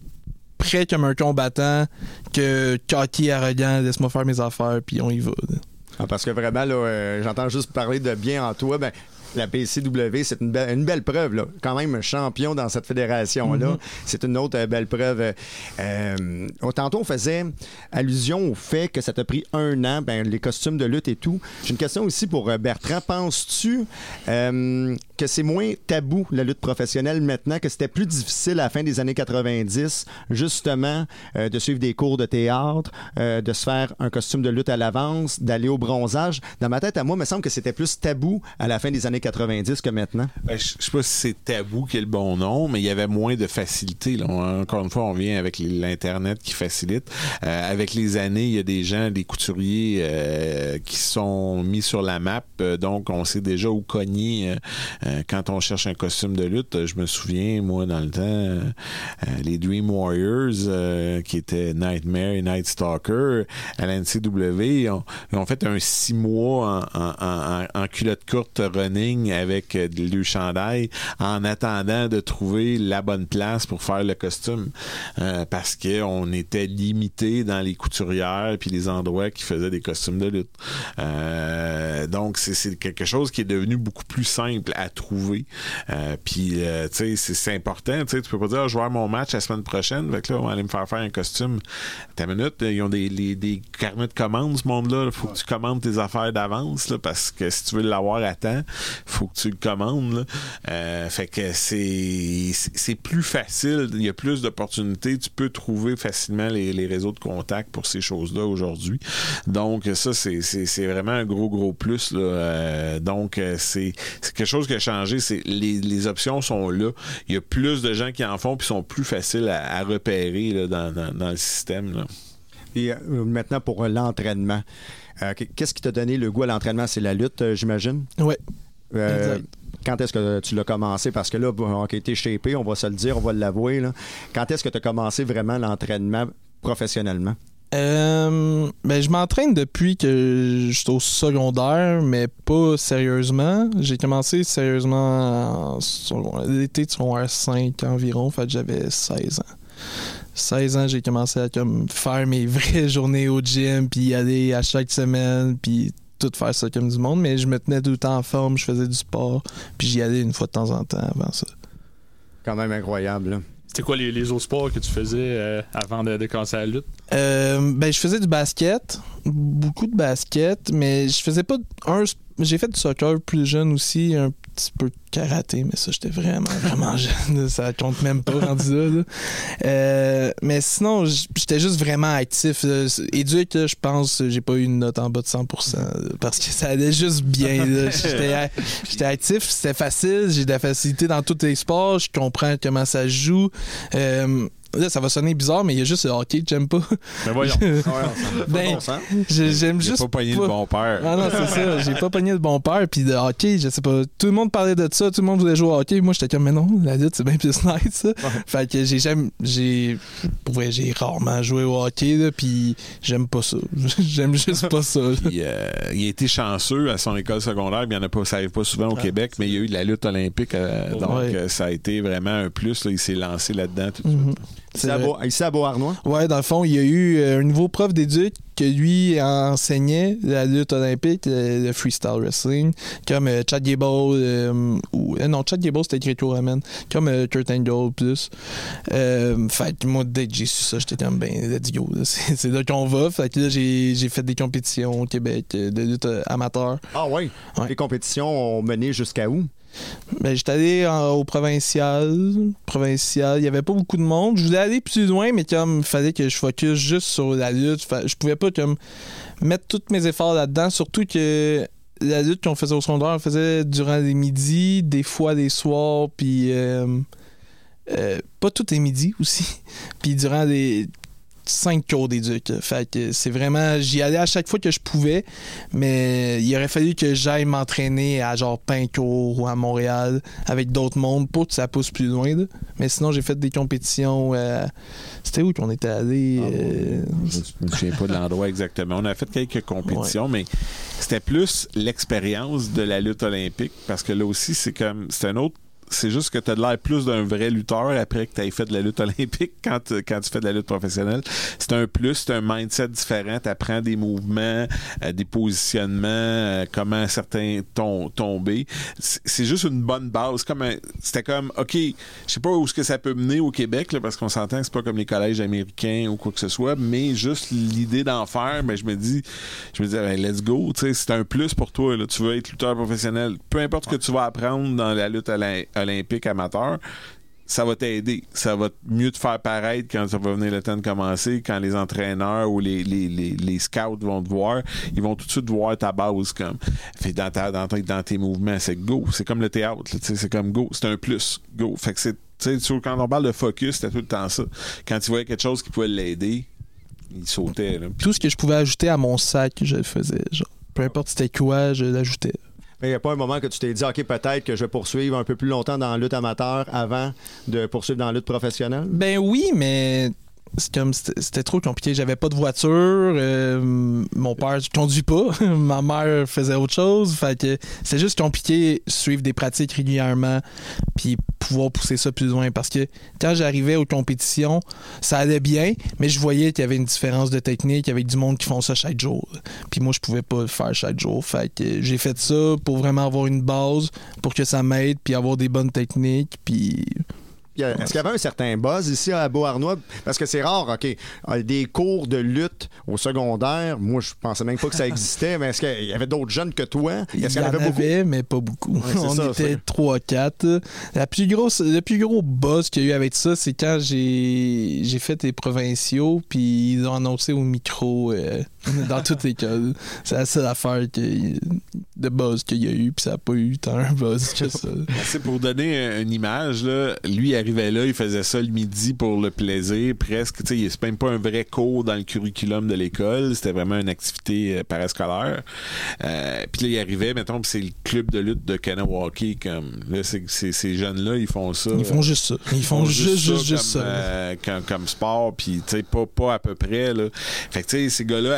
prêt comme un combattant que cocky arrogant laisse-moi faire mes affaires puis on y va là. Ah, parce que vraiment, là, euh, j'entends juste parler de bien en toi. Ben, la PCW, c'est une, belle- une belle preuve. Là. Quand même champion dans cette fédération-là. C'est une autre euh, belle preuve. Euh, oh, tantôt, on faisait allusion au fait que ça t'a pris un an, ben, les costumes de lutte et tout. J'ai une question aussi pour euh, Bertrand. Penses-tu euh, que c'est moins tabou, la lutte professionnelle, maintenant, que c'était plus difficile à la fin des années 90, justement, euh, de suivre des cours de théâtre, euh, de se faire un costume de lutte à l'avance, d'aller au bronzage? Dans ma tête, à moi, il me semble que c'était plus tabou à la fin des années 90 que maintenant? Ben, je sais pas si c'est tabou qui est le bon nom, mais il y avait moins de facilité. là. Encore une fois, on vient avec l'Internet qui facilite. Euh, avec les années, il y a des gens, des couturiers euh, qui sont mis sur la map. Euh, donc, on sait déjà où cogner quand on cherche un costume de lutte. Je me souviens, moi, dans le temps, les Dream Warriors, qui étaient Nightmare et Night Stalker, à la NCW, ils ont, ils ont fait un six mois en, en- culotte courte avec euh, le chandail en attendant de trouver la bonne place pour faire le costume Euh, parce que on était limité dans les couturières puis les endroits qui faisaient des costumes de lutte. Euh, donc c'est- quelque chose qui est devenu beaucoup plus simple à trouver. Euh, puis tu sais c'est- important. Tu peux pas dire Ah, je vais avoir mon match la semaine prochaine. Fait que là on va aller me faire faire un costume. Ta minute ils ont des, des carnets de commandes ce monde-là. Il faut que tu commandes tes affaires d'avance parce que si tu veux l'avoir à temps, faut que tu le commandes. là. Euh, fait que c'est plus facile. Il y a plus d'opportunités. Tu peux trouver facilement les, les réseaux de contact pour ces choses-là aujourd'hui. Donc ça c'est c'est- c'est vraiment un gros gros plus. Là. Euh, donc euh, c'est c'est quelque chose qui a changé. C'est les, les options sont là. Il y a plus de gens qui en font puis sont plus faciles à, à repérer là, dans, dans- dans le système. Là. Et maintenant, pour l'entraînement. Euh, Qu'est-ce qui t'a donné le goût à l'entraînement? C'est la lutte, j'imagine? ouais Euh, quand est-ce que tu l'as commencé? Parce que là, bon, OK, t'es shapé, on va se le dire, on va l'avouer. Quand est-ce que tu as commencé vraiment l'entraînement professionnellement? Euh, ben, je m'entraîne depuis que je suis au secondaire, mais pas sérieusement. J'ai commencé sérieusement l'été de secondaire 5 environ, fait j'avais 16 ans. 16 ans, j'ai commencé à comme, faire mes vraies journées au gym, puis aller à chaque semaine, puis tout faire ça comme du monde, mais je me tenais tout le temps en forme, je faisais du sport, puis j'y allais une fois de temps en temps avant ça. Quand même incroyable. là. C'était quoi les, les autres sports que tu faisais euh, avant de, de commencer la lutte? Euh, ben, je faisais du basket, beaucoup de basket, mais je faisais pas un. J'ai fait du soccer plus jeune aussi, un petit peu de karaté, mais ça, j'étais vraiment, vraiment jeune. Ça compte même pas rendu là. là. Euh, mais sinon, j'étais juste vraiment actif. là, je pense, j'ai pas eu une note en bas de 100% là, parce que ça allait juste bien. J'étais actif, c'était facile, j'ai de la facilité dans tous les sports, je comprends comment ça se joue. Euh, là, ça va sonner bizarre, mais il y a juste le hockey que j'aime pas. Ben voyons. Ben, j'ai- j'aime J'ai juste pas pogné le bon père. Ah non, c'est ça. J'ai pas pogné le bon père. Puis de hockey, je sais pas. Tout le monde parlait de ça. Tout le monde voulait jouer au hockey. Moi, j'étais comme, mais non, la lutte, c'est bien plus nice, ça. Fait que j'ai jamais. J'ai. J'ai rarement joué au hockey, là. Puis j'aime pas ça. j'aime juste pas ça. Puis, euh, il a été chanceux à son école secondaire, mais il y en a pas, ça arrive pas souvent au Ah, Québec, mais il y a eu de la lutte olympique, euh, donc Ouais. euh, ça a été vraiment un plus. là. il s'est lancé là-dedans tout de suite. Ici à, vrai. Beau- ici à Beauharnois. Ouais, dans le fond, il y a eu euh, un nouveau prof d'éduc que lui enseignait la lutte olympique, le freestyle wrestling, comme euh, Chad Gable, euh, ou, non, Chad Gable c'était gréco-romaine, comme euh, Kurt Angle plus. Euh, fait que moi, dès que j'ai su ça, j'étais comme, ben, let's go, c'est là qu'on va. Fait que là, j'ai fait des compétitions au Québec de lutte amateur. Ah oui. Ouais. Les compétitions ont mené jusqu'à où? Ben, j'étais allé en- au provincial. Provincial, il y avait pas beaucoup de monde. Je voulais aller plus loin, mais comme il fallait que je focus juste sur la lutte, je pouvais pas comme mettre tous mes efforts là-dedans. Surtout que la lutte qu'on faisait au secondaire, on faisait durant les midis, des fois les soirs, puis euh, euh, pas tous les midis aussi. puis durant les cinq cours d'éduc. Fait que c'est vraiment. J'y allais à chaque fois que je pouvais, mais il aurait fallu que j'aille m'entraîner à genre Pincourt ou à Montréal avec d'autres mondes pour que ça pousse plus loin. là. Mais sinon, j'ai fait des compétitions. euh, C'était où qu'on était allé euh, Je me souviens pas de l'endroit exactement. On a fait quelques compétitions, mais c'était plus l'expérience de la lutte olympique parce que là aussi, c'est comme. C'est un autre. C'est juste que tu as de l'air plus d'un vrai lutteur après que tu aies fait de la lutte olympique quand, tu- quand tu fais de la lutte professionnelle. C'est un plus, c'est un mindset différent. Tu apprends des mouvements, euh, des positionnements, euh, comment certains tom- tomber. C'est juste une bonne base. C'était comme, OK, je sais pas où ce que ça peut mener au Québec, là, parce qu'on s'entend que c'est pas comme les collèges américains ou quoi que ce soit, mais juste l'idée d'en faire, ben, je me dis, je me dis, ben, let's go, tu sais, c'est un plus pour toi, là. Tu veux être lutteur professionnel. Peu importe ce que tu vas apprendre dans la lutte olym- olympique amateur, ça va t'aider. Ça va mieux te faire paraître quand ça va venir le temps de commencer, quand les entraîneurs ou les, les, les, les scouts vont te voir, ils vont tout de suite voir ta base comme. Fait dans, ta, dans, dans tes mouvements, c'est go. C'est comme le théâtre, c'est comme go. C'est un plus. Go. Fait que c'est. Quand on parle de focus, c'était tout le temps ça. Quand tu voyais quelque chose qui pouvait l'aider, il sautait. Là. tout ce que je pouvais ajouter à mon sac, je le faisais. Genre, peu importe c'était quoi, je l'ajoutais. Il n'y a pas un moment que tu t'es dit, OK, peut-être que je vais poursuivre un peu plus longtemps dans la lutte amateur avant de poursuivre dans la lutte professionnelle? Ben oui, mais comme c'était trop compliqué. J'avais pas de voiture, euh, mon père je conduis pas, ma mère faisait autre chose, fait que c'est juste compliqué suivre des pratiques régulièrement puis pouvoir pousser ça plus loin parce que quand j'arrivais aux compétitions, ça allait bien, mais je voyais qu'il y avait une différence de technique avec du monde qui font ça chaque jour. Puis moi je pouvais pas le faire chaque jour, fait que j'ai fait ça pour vraiment avoir une base pour que ça m'aide puis avoir des bonnes techniques puis Est-ce qu'il y avait un certain buzz ici à Beauharnois? Parce que c'est rare, OK. euh, Des cours de lutte au secondaire, moi, je pensais même pas que ça existait, mais est-ce qu'il y avait d'autres jeunes que toi? Il y, Est-ce qu'il y en avait beaucoup? avait, mais pas beaucoup. On ça, était c'est- 3-4. La plus grosse, le plus gros buzz qu'il y a eu avec ça, c'est quand j'ai j'ai fait les provinciaux, puis ils ont annoncé au micro euh, dans toute l'école. C'est la seule affaire que- de buzz qu'il y a eu, puis ça n'a pas eu tant un buzz que ça. C'est pour donner un- une image, là, lui il arrivait là, il faisait ça le midi pour le plaisir, presque. Tu sais, c'est même pas un vrai cours dans le curriculum de l'école, c'était vraiment une activité euh, parascolaire. Euh, puis là, il arrivait, mettons, c'est le club de lutte de Kanawaki, comme là, c'est- ces jeunes-là, ils font ça. Ils font juste ça. Ils font juste, juste, juste comme, ça. euh, comme, comme sport, puis tu sais, pas, pas à peu près. Là. Fait que tu sais, ces gars-là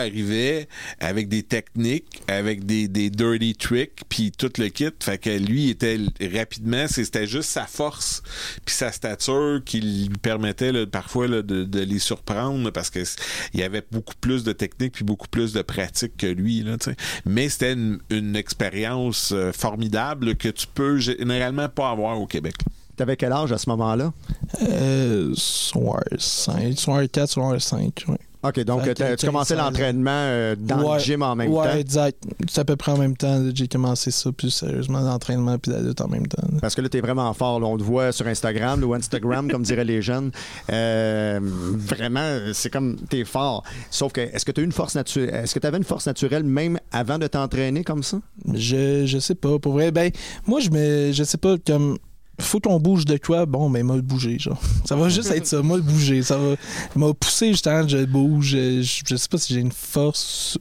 avec des techniques, avec des, des dirty tricks, puis tout le kit. Fait que lui, il était rapidement, c'était juste sa force, puis sa stature qui lui permettait là, parfois là, de, de les surprendre parce que c- il y avait beaucoup plus de technique puis beaucoup plus de pratique que lui. Là. Mais c'était une, une expérience euh, formidable que tu peux généralement pas avoir au Québec. T'avais quel âge à ce moment-là? Euh, soir 5, soir 4, soir 5, ouais. OK, donc que tu 15 commençais l'entraînement euh, dans Ouais, le gym en même ouais, temps. exact. C'est à peu près en même temps. là, J'ai commencé ça plus sérieusement, l'entraînement puis la lutte en même temps. là. Parce que là, t'es vraiment fort. là. on te voit sur Instagram, ou Instagram, comme diraient les jeunes. Euh, vraiment, c'est comme t'es fort. Sauf que, est-ce que tu une force naturelle? Est-ce que tu avais une force naturelle même avant de t'entraîner comme ça? Je, je sais pas. Pour vrai, ben, moi, je me, je sais pas, comme, faut qu'on bouge de quoi, bon, mais m'a bouger, genre. Ça va juste être ça, m'a bouger. Ça va m'a poussé justement, je bouge. Je, je sais pas si j'ai une force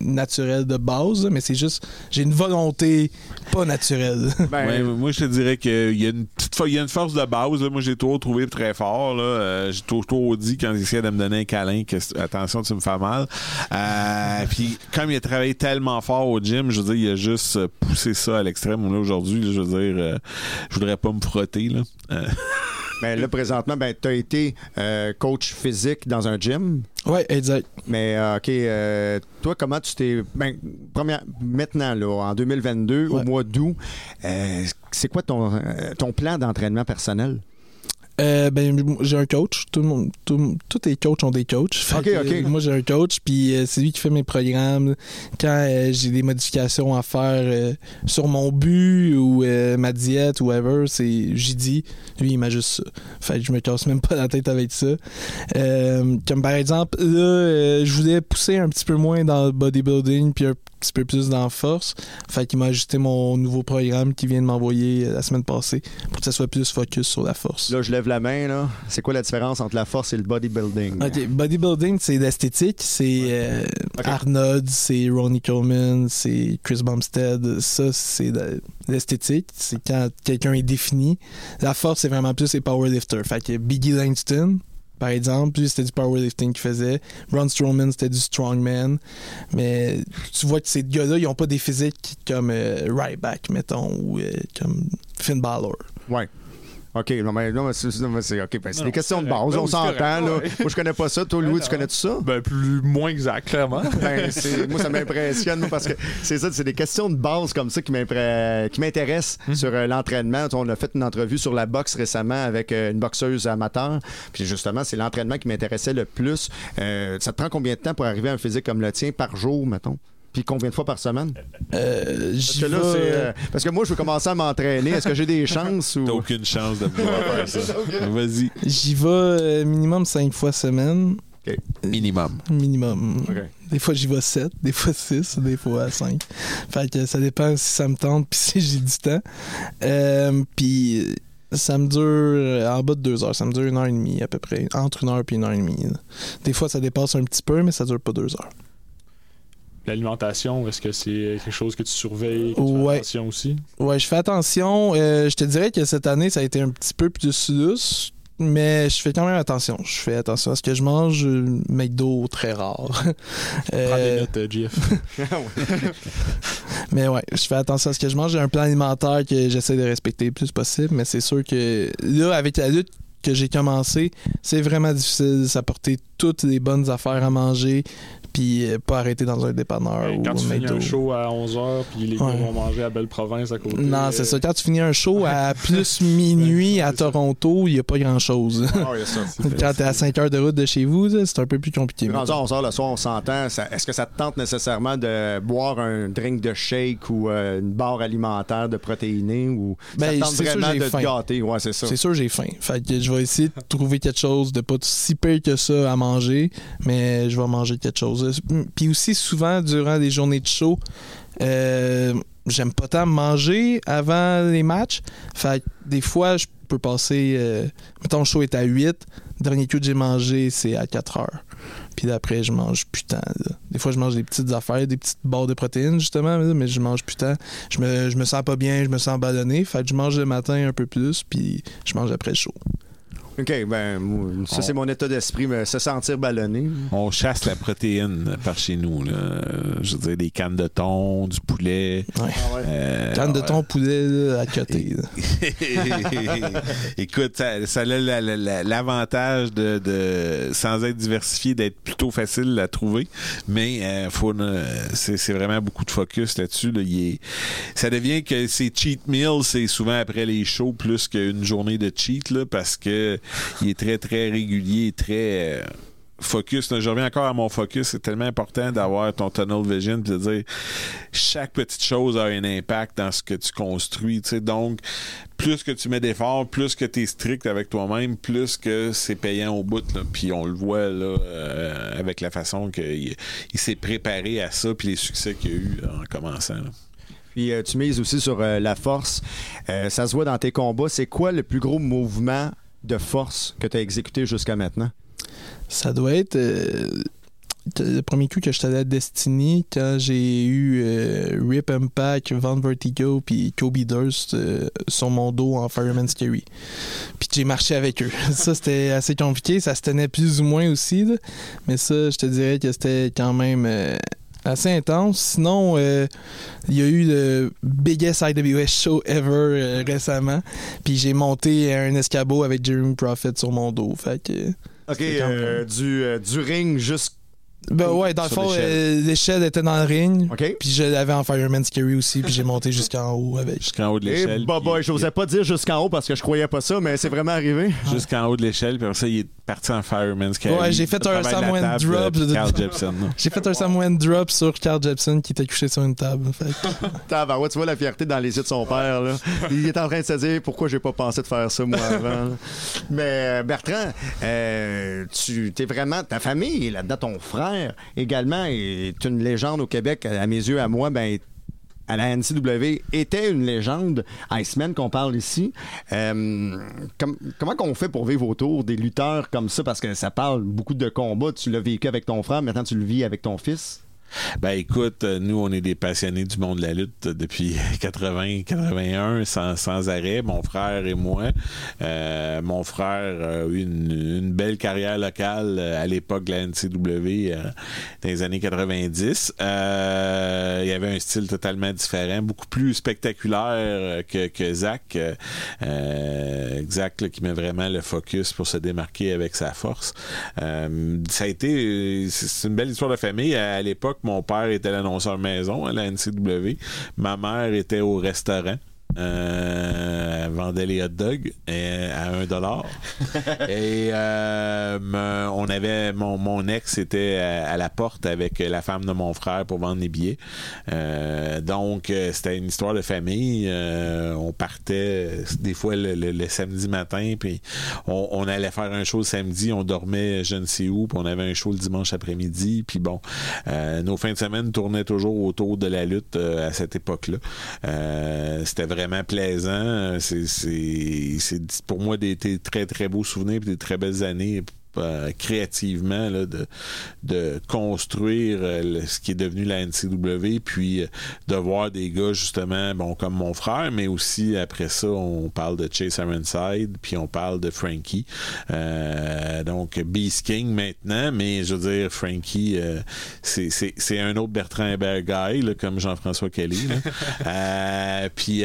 naturelle de base, mais c'est juste, j'ai une volonté pas naturelle. Ben, Ouais, moi, je te dirais qu'il y a une petite il y a une force de base. là. Moi, j'ai toujours trouvé très fort. Là. Euh, j'ai toujours dit quand il essayait de me donner un câlin que attention, tu me fais mal. Euh, puis, comme il a travaillé tellement fort au gym, je veux dire, il a juste euh, poussé ça à l'extrême. Là, aujourd'hui, je veux dire, euh, je voudrais pas me frotter. Là. Ben, là, présentement, ben, tu as été euh, coach physique dans un gym. ouais, exact. Mais, euh, OK, euh, toi, comment tu t'es. Ben, première, maintenant, là, en 2022, au mois d'août, euh, c'est quoi ton, euh, ton plan d'entraînement personnel? Euh, ben, j'ai un coach. Tout le monde, tout- tous les coachs ont des coachs. Fait que, euh, moi, j'ai un coach, puis euh, c'est lui qui fait mes programmes. Quand euh, j'ai des modifications à faire sur mon but ou ma diète ou whatever, c'est j'y dis. Lui, il m'a juste ça. Fait que je me casse même pas la tête avec ça. Comme par exemple, là, je voulais pousser un petit peu moins dans le bodybuilding, puis un petit peu plus dans la force. Fait qu'il m'a ajusté mon nouveau programme qu'il vient de m'envoyer euh, la semaine passée pour que ça soit plus focus sur la force. Là, je lève la main, là. C'est quoi la différence entre la force et le bodybuilding? Ok, bodybuilding, c'est l'esthétique. C'est euh. Arnold, c'est Ronnie Coleman, c'est Chris Bumstead. Ça, c'est l'esthétique. C'est quand quelqu'un est défini. La force, c'est vraiment plus les powerlifters. Fait que Biggie Langston, par exemple, lui, c'était du powerlifting qu'il faisait. Braun Strowman, c'était du strongman. Mais tu vois que ces gars-là, ils ont pas des physiques comme euh, Ryback, mettons, ou euh, comme Finn Balor. Ouais. OK, non, mais, non, mais c'est, ben, des questions de base, on s'entend, là. Moi, je connais pas ça. Toi, Louis, tu connais tout ça? Ben, plus, moins exact, clairement. Ben, moi, ça m'impressionne parce que c'est ça, c'est des questions de base comme ça qui m'intéressent Hmm. sur euh, l'entraînement. On a fait une entrevue sur la boxe récemment avec euh, une boxeuse amateur. Puis justement, c'est l'entraînement qui m'intéressait le plus. Euh, ça te prend combien de temps pour arriver à un physique comme le tien par jour, mettons? Puis combien de fois par semaine? Euh, Parce j'y que là, euh, parce que moi, je veux commencer à m'entraîner. Est-ce que j'ai des chances ou? T'as aucune chance de pouvoir faire ça. Vas-y. J'y vais euh, minimum cinq fois semaine. Minimum. Minimum. OK. Des fois, j'y vais 7, des fois 6, des fois 5. Fait que ça dépend si ça me tente puis si j'ai du temps. Euh, puis ça me dure en bas de deux heures. Ça me dure une heure et demie à peu près. Entre une heure et une heure et demie. là. Des fois, ça dépasse un petit peu, mais ça dure pas deux heures. L'alimentation, est-ce que c'est quelque chose que tu surveilles, que tu Ouais. fais attention aussi? Ouais, je fais attention. Euh, je te dirais que cette année, ça a été un petit peu plus lousse. Mais je fais quand même attention. Je fais attention à ce que je mange. euh, McDo, très rare. Euh, Prends des notes, euh, GF. Mais ouais, je fais attention à ce que je mange. J'ai un plan alimentaire que j'essaie de respecter le plus possible, mais c'est sûr que là, avec la lutte que j'ai commencé, c'est vraiment difficile de s'apporter toutes les bonnes affaires à manger, puis euh, pas arrêter dans un dépanneur Hey, ou Quand tu un finis un show à 11h, puis les Ouais. vont manger à Belle Province à côté. Non, euh, c'est ça. Quand tu finis un show à plus minuit à Toronto, il n'y a pas grand-chose. Ah. Quand t'es à 5 heures de route de chez vous, c'est un peu plus compliqué. À 11 h le soir, on s'entend. Est-ce que ça te tente nécessairement de boire un drink de shake ou euh, une barre alimentaire de protéinés ou ça Ben, te tente sûr, vraiment de te gâter? Ouais, c'est ça. C'est sûr, j'ai faim. Fait que je vais essayer de trouver quelque chose de pas si pire que ça à manger, mais je vais manger quelque chose. Puis aussi, souvent, durant des journées de show, euh, j'aime pas tant manger avant les matchs. Fait que des fois, je peux passer. euh, mettons, le show est à 8. Le dernier coup que j'ai mangé, c'est à 4 heures. Puis d'après, je mange putain. Des fois, je mange des petites affaires, des petites barres de protéines, justement, là, mais je mange putain. Je me, je me sens pas bien, je me sens ballonné. Fait que je mange le matin un peu plus, puis je mange après le show. OK, ben, ça, On- c'est mon état d'esprit, mais se sentir ballonné. On chasse la protéine par chez nous. Là. Je veux dire, des cannes de thon, du poulet. Ouais. euh, Canne de thon poulet là, à côté. là. Écoute, ça, ça a la- la- la- l'avantage de, de, sans être diversifié, d'être plutôt facile à trouver. Mais euh, faut c'est, c'est vraiment beaucoup de focus là-dessus. là. Ça devient que ces cheat meals, c'est souvent après les shows plus qu'une journée de cheat, là, parce que il est très, très régulier, très... euh, focus, je reviens encore à mon focus, c'est tellement important d'avoir ton tunnel vision puis de dire chaque petite chose a un impact dans ce que tu construis. Donc, plus que tu mets d'efforts, plus que tu es strict avec toi-même, plus que c'est payant au bout. Puis on le voit là euh, avec la façon qu'il il s'est préparé à ça puis les succès qu'il a eu en commençant. Puis euh, tu mises aussi sur euh, la force. Euh, ça se voit dans tes combats. C'est quoi le plus gros mouvement de force que tu as exécuté jusqu'à maintenant? Ça doit être euh, le premier coup que je allé à Destiny quand j'ai eu euh, Rip Impact, Van Vertigo puis Kobe Durst euh, sur mon dos en Fireman's Carry. Puis j'ai marché avec eux. ça c'était assez compliqué, ça se tenait plus ou moins aussi mais ça je te dirais que c'était quand même euh, assez intense. Sinon, euh, il y a eu le biggest IWS show ever euh, récemment. Puis j'ai monté un escabeau avec Jeremy Prophet sur mon dos. Fait que. OK, euh, du, euh, du ring jusqu'à. Ben ouais, dans le fond, l'échelle. euh, était dans le ring. OK? Puis je l'avais en Fireman's Carry aussi. Puis j'ai monté jusqu'en haut avec. Jusqu'en haut de Et l'échelle. bah, puis- bah, j'osais pas dire jusqu'en haut parce que je croyais pas ça, mais c'est vraiment arrivé. Jusqu'en haut de l'échelle, puis après ça, il est parti en Fireman's Carry. Ouais, j'ai fait un table drop de de- Carl Jepsen. là. J'ai fait un Samoan drop sur Carl Jepson qui était couché sur une table. Tabarouette, tu vois la fierté dans les yeux de son père. Là. Il est en train de se dire pourquoi j'ai pas pensé de faire ça moi avant. Mais euh, Bertrand, euh, tu es vraiment ta famille là-dedans, ton frère également est une légende au Québec. À mes yeux, à moi, ben à la NCW était une légende. Iceman qu'on parle ici. Euh, com- comment qu'on fait pour vivre autour des lutteurs comme ça? Parce que ça parle beaucoup de combats. Tu l'as vécu avec ton frère, maintenant tu le vis avec ton fils. Ben écoute, euh, nous on est des passionnés du monde de la lutte depuis 80, 81 sans, sans arrêt, mon frère et moi. Euh, mon frère a eu une, belle carrière locale euh, à l'époque de la NCW euh, dans les années 90. Euh, il avait un style totalement différent, beaucoup plus spectaculaire que, que Zach. Zach là, qui met vraiment le focus pour se démarquer avec sa force. Ça a été c'est une belle histoire de famille. À l'époque, mon père était l'annonceur maison à la NCW. Ma mère était au restaurant. Euh, elle vendait les hot dogs euh, à un dollar. Et euh, me- on avait mon, mon ex était à, à la porte avec la femme de mon frère pour vendre les billets. Euh, donc c'était une histoire de famille. On partait des fois le, le- le samedi matin, puis on, on allait faire un show le samedi, on dormait je ne sais où, puis on avait un show le dimanche après-midi. Puis bon, nos fins de semaine tournaient toujours autour de la lutte à cette époque-là. C'était vraiment plaisant. C'est, c'est, pour moi des, des très très beaux souvenirs, puis des très belles années euh, créativement là, de, de construire euh, ce qui est devenu la NCW, puis euh, de voir des gars justement, bon comme mon frère, mais aussi après ça, on parle de Chase Ironside, puis on parle de Frankie. Donc Beast King maintenant, mais je veux dire Frankie, c'est, un autre Bertrand Hébert guy, là, comme Jean-François Kelly. puis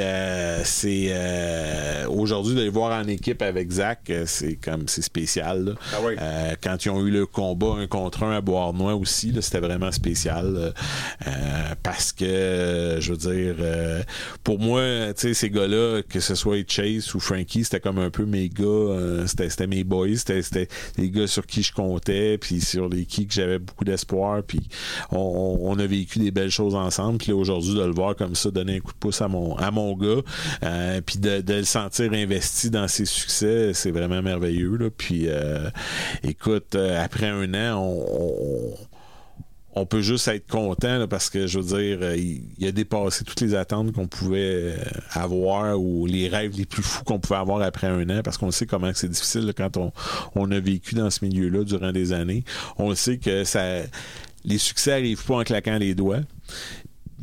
c'est aujourd'hui de les voir en équipe avec Zach, c'est comme c'est spécial. là. Ah oui. Euh, quand ils ont eu le combat un contre un à Bois-Noir aussi, c'était vraiment spécial. là. Euh, parce que, euh, je veux dire, euh, pour moi, ces gars-là, que ce soit Chase ou Frankie, c'était comme un peu mes gars, euh, c'était, mes boys, c'était, les gars sur qui je comptais, puis sur les qui que j'avais beaucoup d'espoir, puis on, on- a vécu des belles choses ensemble. Puis aujourd'hui, de le voir comme ça, donner un coup de pouce à mon, à mon gars, euh, puis de, de le sentir investi dans ses succès, c'est vraiment merveilleux. Là. Puis, euh, écoute, euh, après un an, on, peut juste être content parce que je veux dire, euh, il, a dépassé toutes les attentes qu'on pouvait euh, avoir ou les rêves les plus fous qu'on pouvait avoir après un an parce qu'on sait comment c'est difficile quand on, a vécu dans ce milieu-là durant des années. On sait que ça les succès arrivent pas en claquant les doigts.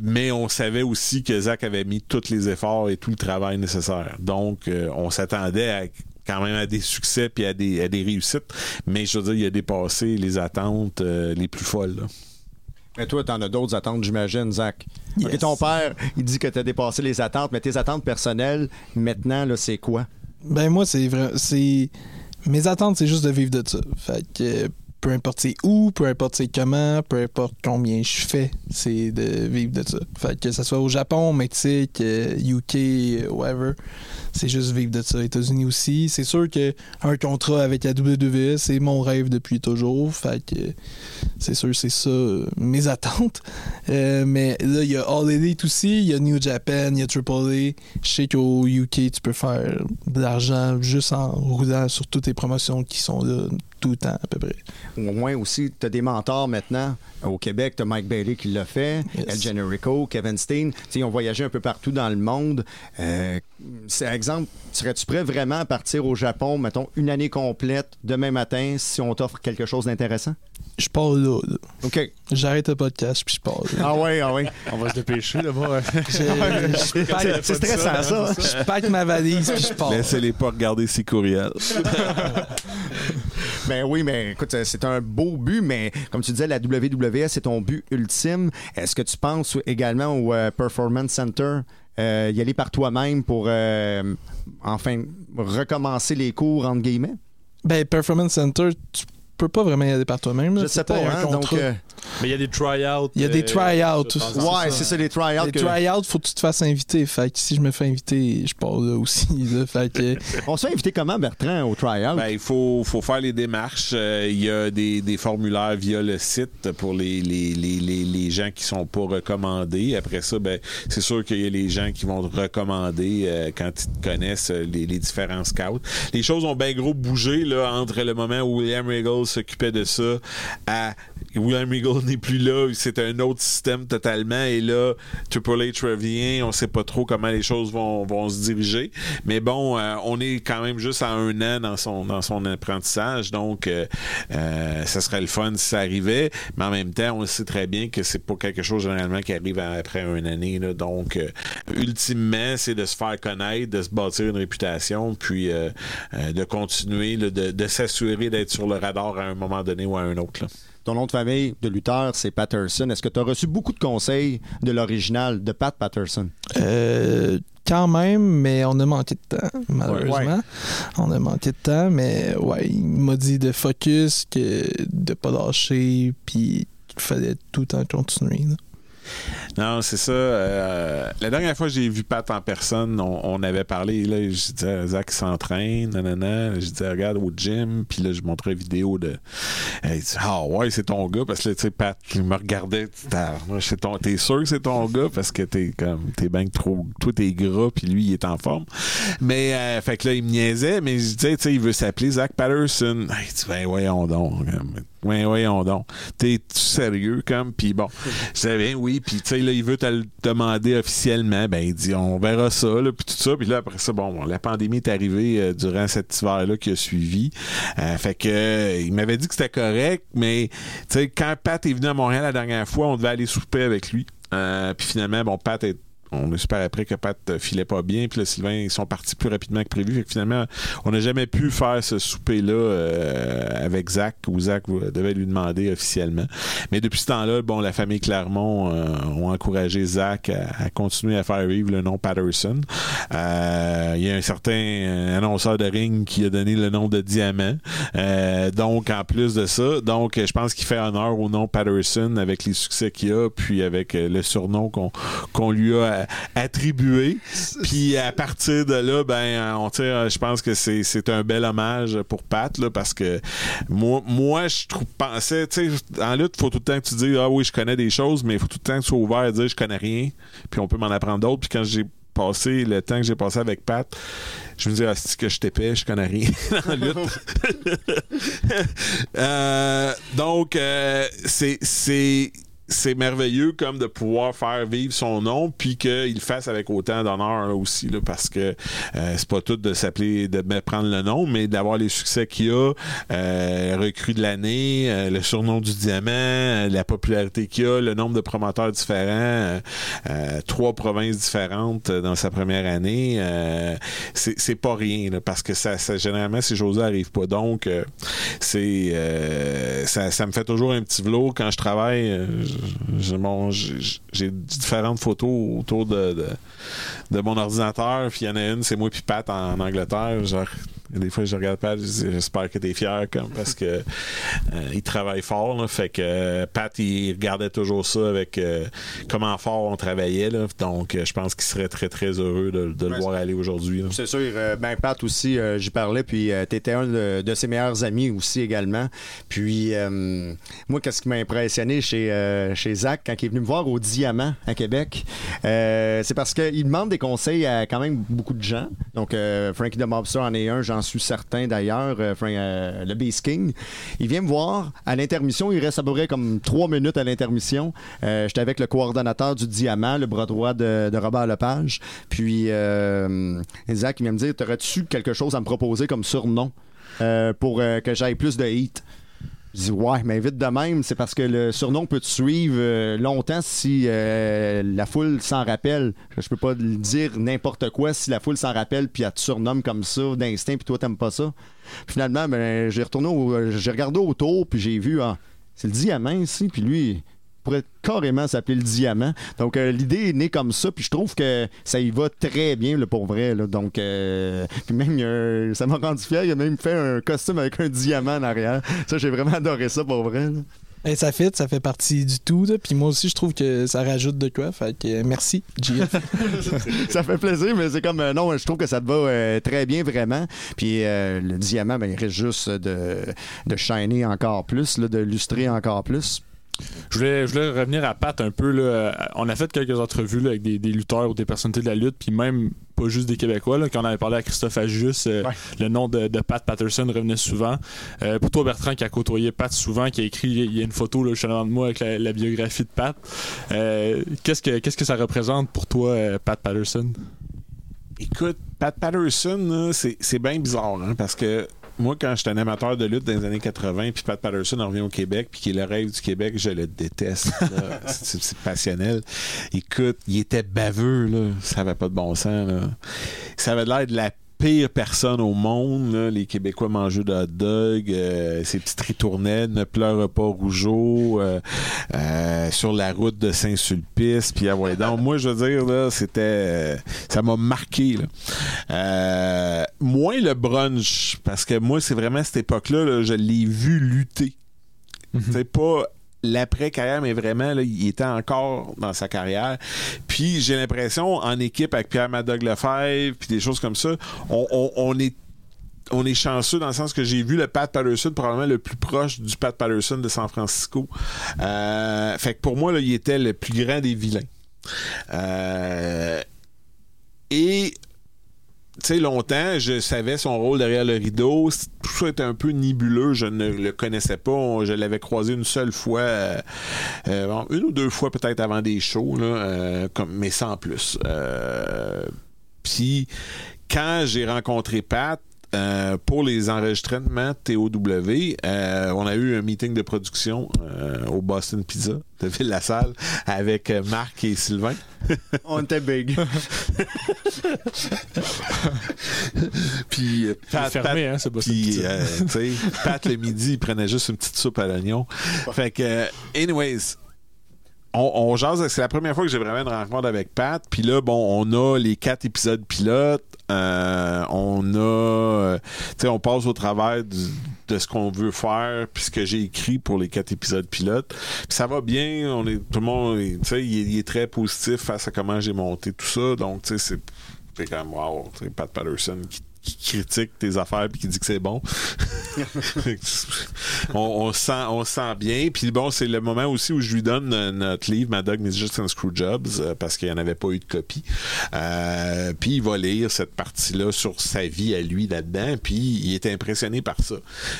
Mais on savait aussi que Zach avait mis tous les efforts et tout le travail nécessaire. Donc, on s'attendait à quand même à des succès puis à des, à des réussites. Mais je veux dire, il a dépassé les attentes euh, les plus folles. là. Mais toi, t'en as d'autres attentes, j'imagine, Zach. Yes. Ok, ton père, il dit que t'as dépassé les attentes, mais tes attentes personnelles, maintenant, là, c'est quoi? Ben moi, c'est vrai. C'est. Mes attentes, c'est juste de vivre de ça. Fait que euh, peu importe c'est où, peu importe c'est comment, peu importe combien je fais, c'est de vivre de ça. Fait que ça soit au Japon, Mexique, euh, UK, euh, whatever, c'est juste vivre de ça. États-Unis aussi. C'est sûr que un contrat avec la WWE, c'est mon rêve depuis toujours. Fait que euh, c'est sûr, c'est ça euh, mes attentes. Euh, mais là, il y a All Elite aussi, il y a New Japan, il y a Triple A. Je sais qu'au UK, tu peux faire de l'argent juste en roulant sur toutes les promotions qui sont là tout le temps, à peu près. Au moins aussi, tu as des mentors maintenant. Au Québec, tu as Mike Bailey qui l'a fait, Yes. El Generico, Kevin Steen. Ils ont voyagé un peu partout dans le monde. Euh, c'est exemple, serais-tu prêt vraiment à partir au Japon, mettons, une année complète, demain matin, si on t'offre quelque chose d'intéressant? Je pars là, là. OK. J'arrête le podcast, puis je pars là. Ah ouais, ah ouais. On va se dépêcher d'abord. Je- je C'est stressant, ça. hein? je pack ma valise, puis je pars. Laissez-les pas regarder ses courriels. Ben oui, mais écoute, c'est un beau but, mais comme tu disais, la WWE, c'est ton but ultime. Est-ce que tu penses également au euh, Performance Center, euh, y aller par toi-même pour, euh, enfin, recommencer les cours, entre guillemets? Ben, Performance Center, tu peux pas vraiment y aller par toi-même. Je sais pas, un hein, donc... contrat. Mais il y a des try-outs. Il y a des euh, try-outs. ouais, c'est ça, les try-outs. Les que- try-outs, faut que tu te fasses inviter. Fait que si je me fais inviter, je pars là aussi. là. Fait que, On se fait inviter comment, Bertrand, au try-out? Ben, il faut, faut faire les démarches. Euh, Il y a des, des formulaires via le site pour les, les, les, les, les gens qui sont pas recommandés. Après ça, ben, c'est sûr qu'il y a les gens qui vont te recommander euh, quand ils te connaissent les, les différents scouts. Les choses ont bien gros bougé là, entre le moment où William Regal s'occupait de ça à William Regal n'est plus là. C'est un autre système totalement. Et là, Triple H revient. On sait pas trop comment les choses vont, vont se diriger. Mais bon, euh, on est quand même juste à un an dans son, dans son apprentissage. Donc, euh, euh, ça serait le fun si ça arrivait. Mais en même temps, on sait très bien que c'est pas quelque chose généralement qui arrive après une année. là. Donc, euh, ultimement, c'est de se faire connaître, de se bâtir une réputation, puis euh, euh, de continuer, là, de, de s'assurer d'être sur le radar à un moment donné ou à un autre. là. Ton nom de famille de lutteur, c'est Patterson. Est-ce que tu as reçu beaucoup de conseils de l'original de Pat Patterson? euh, quand même, mais on a manqué de temps, malheureusement. Ouais. On a manqué de temps, mais ouais, il m'a dit de focus, que de pas lâcher, puis qu'il fallait tout le temps continuer. là. Non, c'est ça. Euh, la dernière fois que j'ai vu Pat en personne, on, on avait parlé. Là, je disais, Zach s'entraîne, nanana. Je disais, regarde au gym. Puis là, je montrais une vidéo de. Il dit, ah ouais, c'est ton gars. Parce que là, tu sais, Pat, il me regardait. tu Ah, c'est ton- T'es sûr que c'est ton gars parce que t'es comme. T'es bien trop. Toi, t'es gras. Puis lui, il est en forme. Mais, euh, fait que là, il me niaisait. Mais je disais, tu sais, il veut s'appeler Zach Patterson. Il dit, ben, voyons donc. Ouais, voyons donc. T'es sérieux comme puis bon, disais ben oui, puis tu sais là il veut te le demander officiellement, ben il dit on verra ça là puis tout ça, puis là après ça bon, la pandémie est arrivée euh, durant cet hiver là qui a suivi. Euh, fait que euh, il m'avait dit que c'était correct, mais tu sais quand Pat est venu à Montréal la dernière fois, on devait aller souper avec lui. Puis finalement bon Pat est on super après que Pat euh, filait pas bien, puis là, Sylvain, ils sont partis plus rapidement que prévu. Finalement, on n'a jamais pu faire ce souper-là euh, avec Zach, ou Zach euh, devait lui demander officiellement. Mais depuis ce temps-là, bon, la famille Clermont euh, ont encouragé Zach à, continuer à faire vivre le nom Patterson. Il y a un certain annonceur de ring qui a donné le nom de Diamant. Donc, en plus de ça, donc je pense qu'il fait honneur au nom Patterson avec les succès qu'il a, puis avec le surnom qu'on qu'on lui a euh, attribué. Puis à partir de là, ben, euh, on tire, je pense que c'est c'est un bel hommage pour Pat là, parce que moi, moi je trouve pensais, tu sais, en lutte, faut tout le temps que tu dises ah oui, je connais des choses, mais il faut tout le temps que tu sois ouvert à dire je connais rien, puis on peut m'en apprendre d'autres. Puis quand j'ai passé le temps que j'ai passé avec Pat, je me dis ah c'est que je t'épais, je connais rien en lutte? Euh, donc euh, c'est c'est merveilleux comme de pouvoir faire vivre son nom puis qu'il fasse avec autant d'honneur aussi là, parce que euh, c'est pas tout de s'appeler de prendre le nom mais d'avoir les succès qu'il a euh, recrue de l'année euh, le surnom du diamant euh, la popularité qu'il a le nombre de promoteurs différents euh, euh, trois provinces différentes dans sa première année c'est pas rien là, parce que ça, ça généralement ces choses-là arrivent pas donc c'est ça, ça me fait toujours un petit velours quand je travaille j'ai différentes photos autour de, de, de mon ordinateur puis il y en a une c'est moi puis Pat en, en Angleterre genre des fois je regarde Pat j'espère que t'es fier comme parce que euh, il travaille fort là, fait que euh, Pat il regardait toujours ça avec euh, comment fort on travaillait là, donc je pense qu'il serait très très heureux de, de le voir aller aujourd'hui. C'est sûr. ben, Pat aussi, j'y parlais, puis tu étais un de, de ses meilleurs amis aussi également. Puis, moi, qu'est-ce qui m'a impressionné chez, chez Zach quand il est venu me voir au Diamant à Québec, c'est parce qu'il demande des conseils à quand même beaucoup de gens. Donc, Frankie the Mobster en est un, j'en j'en suis certain d'ailleurs, euh, euh, le Bass King. Il vient me voir à l'intermission, il reste à peu près comme trois minutes à l'intermission. Euh, J'étais avec le coordonnateur du Diamant, le bras droit de, Robert Lepage. Puis euh, Isaac, il vient me dire, t'aurais-tu quelque chose à me proposer comme surnom pour que j'aille plus de hit? Je dis ouais, mais vite de même, c'est parce que le surnom peut te suivre euh, longtemps si euh, la foule s'en rappelle. Je peux pas dire n'importe quoi si la foule s'en rappelle puis elle te surnomme comme ça d'instinct puis toi t'aimes pas ça. Finalement, ben, j'ai retourné, au- j'ai regardé autour puis j'ai vu ah, c'est le diamant ici puis lui pourrait carrément s'appeler le diamant. Donc euh, l'idée est née comme ça puis je trouve que ça y va très bien là, pour vrai là. Donc euh, puis même ça m'a rendu fier, il a même fait un costume avec un diamant en arrière. Ça j'ai vraiment adoré ça pour vrai. là. Et ça fit, ça fait partie du tout. là. Puis moi aussi, je trouve que ça rajoute de quoi. Fait que euh, merci, JF. ça fait plaisir, mais c'est comme euh, non, je trouve que ça te va euh, très bien vraiment. Puis euh, le diamant, ben, il reste juste de, de shiner encore plus, là, de lustrer encore plus. Je voulais, je voulais revenir à Pat un peu. Là. On a fait quelques entrevues là, avec des, des lutteurs ou des personnalités de la lutte, puis même pas juste des Québécois. Là, quand on avait parlé à Christophe Ajus, euh, Ouais. le nom de, de Pat Patterson revenait souvent. Euh, pour toi, Bertrand, qui a côtoyé Pat souvent, qui a écrit, il y a une photo là, juste en avant de moi avec la, la biographie de Pat. Euh, qu'est-ce, que, qu'est-ce que ça représente pour toi, Pat Patterson? Écoute, Pat Patterson, c'est bien bizarre, hein, parce que moi, quand j'étais un amateur de lutte dans les années 80, puis Pat Patterson en revient au Québec, puis qui est le rêve du Québec, je le déteste. c'est passionnel. Écoute, il était baveux, là. Ça avait pas de bon sens, là. Ça avait l'air de la pire personne au monde. là. Les Québécois mangeaient de hot dog, euh, ces petites ritournelles, ne pleure pas Rougeau, euh, euh, sur la route de Saint-Sulpice, puis ah ouais, donc moi je veux dire là, c'était, ça m'a marqué là. Moins le brunch, parce que moi c'est vraiment à cette époque-là, là, je l'ai vu lutter. C'est pas l'après-carrière, mais vraiment, là, il était encore dans sa carrière. Puis j'ai l'impression, en équipe avec Pierre Madoc Lefebvre, puis des choses comme ça, on, on- on est on est chanceux dans le sens que j'ai vu le Pat Patterson probablement le plus proche du Pat Patterson de San Francisco. Euh, fait que pour moi, là, il était le plus grand des vilains. Euh, et sais, longtemps, je savais son rôle derrière le rideau. Tout ça était un peu nébuleux. Je ne le connaissais pas. Je l'avais croisé une seule fois, euh, euh, une ou deux fois peut-être avant des shows, euh, mais sans plus. Puis, quand j'ai rencontré Pat, euh, pour les enregistrements TOW, euh, on a eu un meeting de production euh, au Boston Pizza de Ville-la-Salle avec euh, Marc et Sylvain. On était big. Puis Pat, fermé, Pat- hein, c'est pas ça. Puis, euh, tu sais, Pat le midi, il prenait juste une petite soupe à l'oignon. Fait que, euh, anyways, on, on jase. C'est la première fois que j'ai vraiment une rencontre avec Pat. Puis là, bon, on a les quatre épisodes pilotes. Euh, on a, euh, tu sais, on passe au travers du- de ce qu'on veut faire, puis ce que j'ai écrit pour les quatre épisodes pilotes. Ça va bien. On est, tout le monde, tu sais, il, est- très positif face à comment j'ai monté tout ça. Donc, tu sais, c'est c'est comme wow, Pat Patterson qui, qui critique tes affaires puis qui dit que c'est bon. on, on se sent, on se sent bien. Puis bon, c'est le moment aussi où je lui donne notre livre, My Dog Needs Just and Screwjobs, euh, parce qu'il n'y en avait pas eu de copie. Euh, puis il va lire cette partie-là sur sa vie à lui là-dedans. Puis il est impressionné par ça.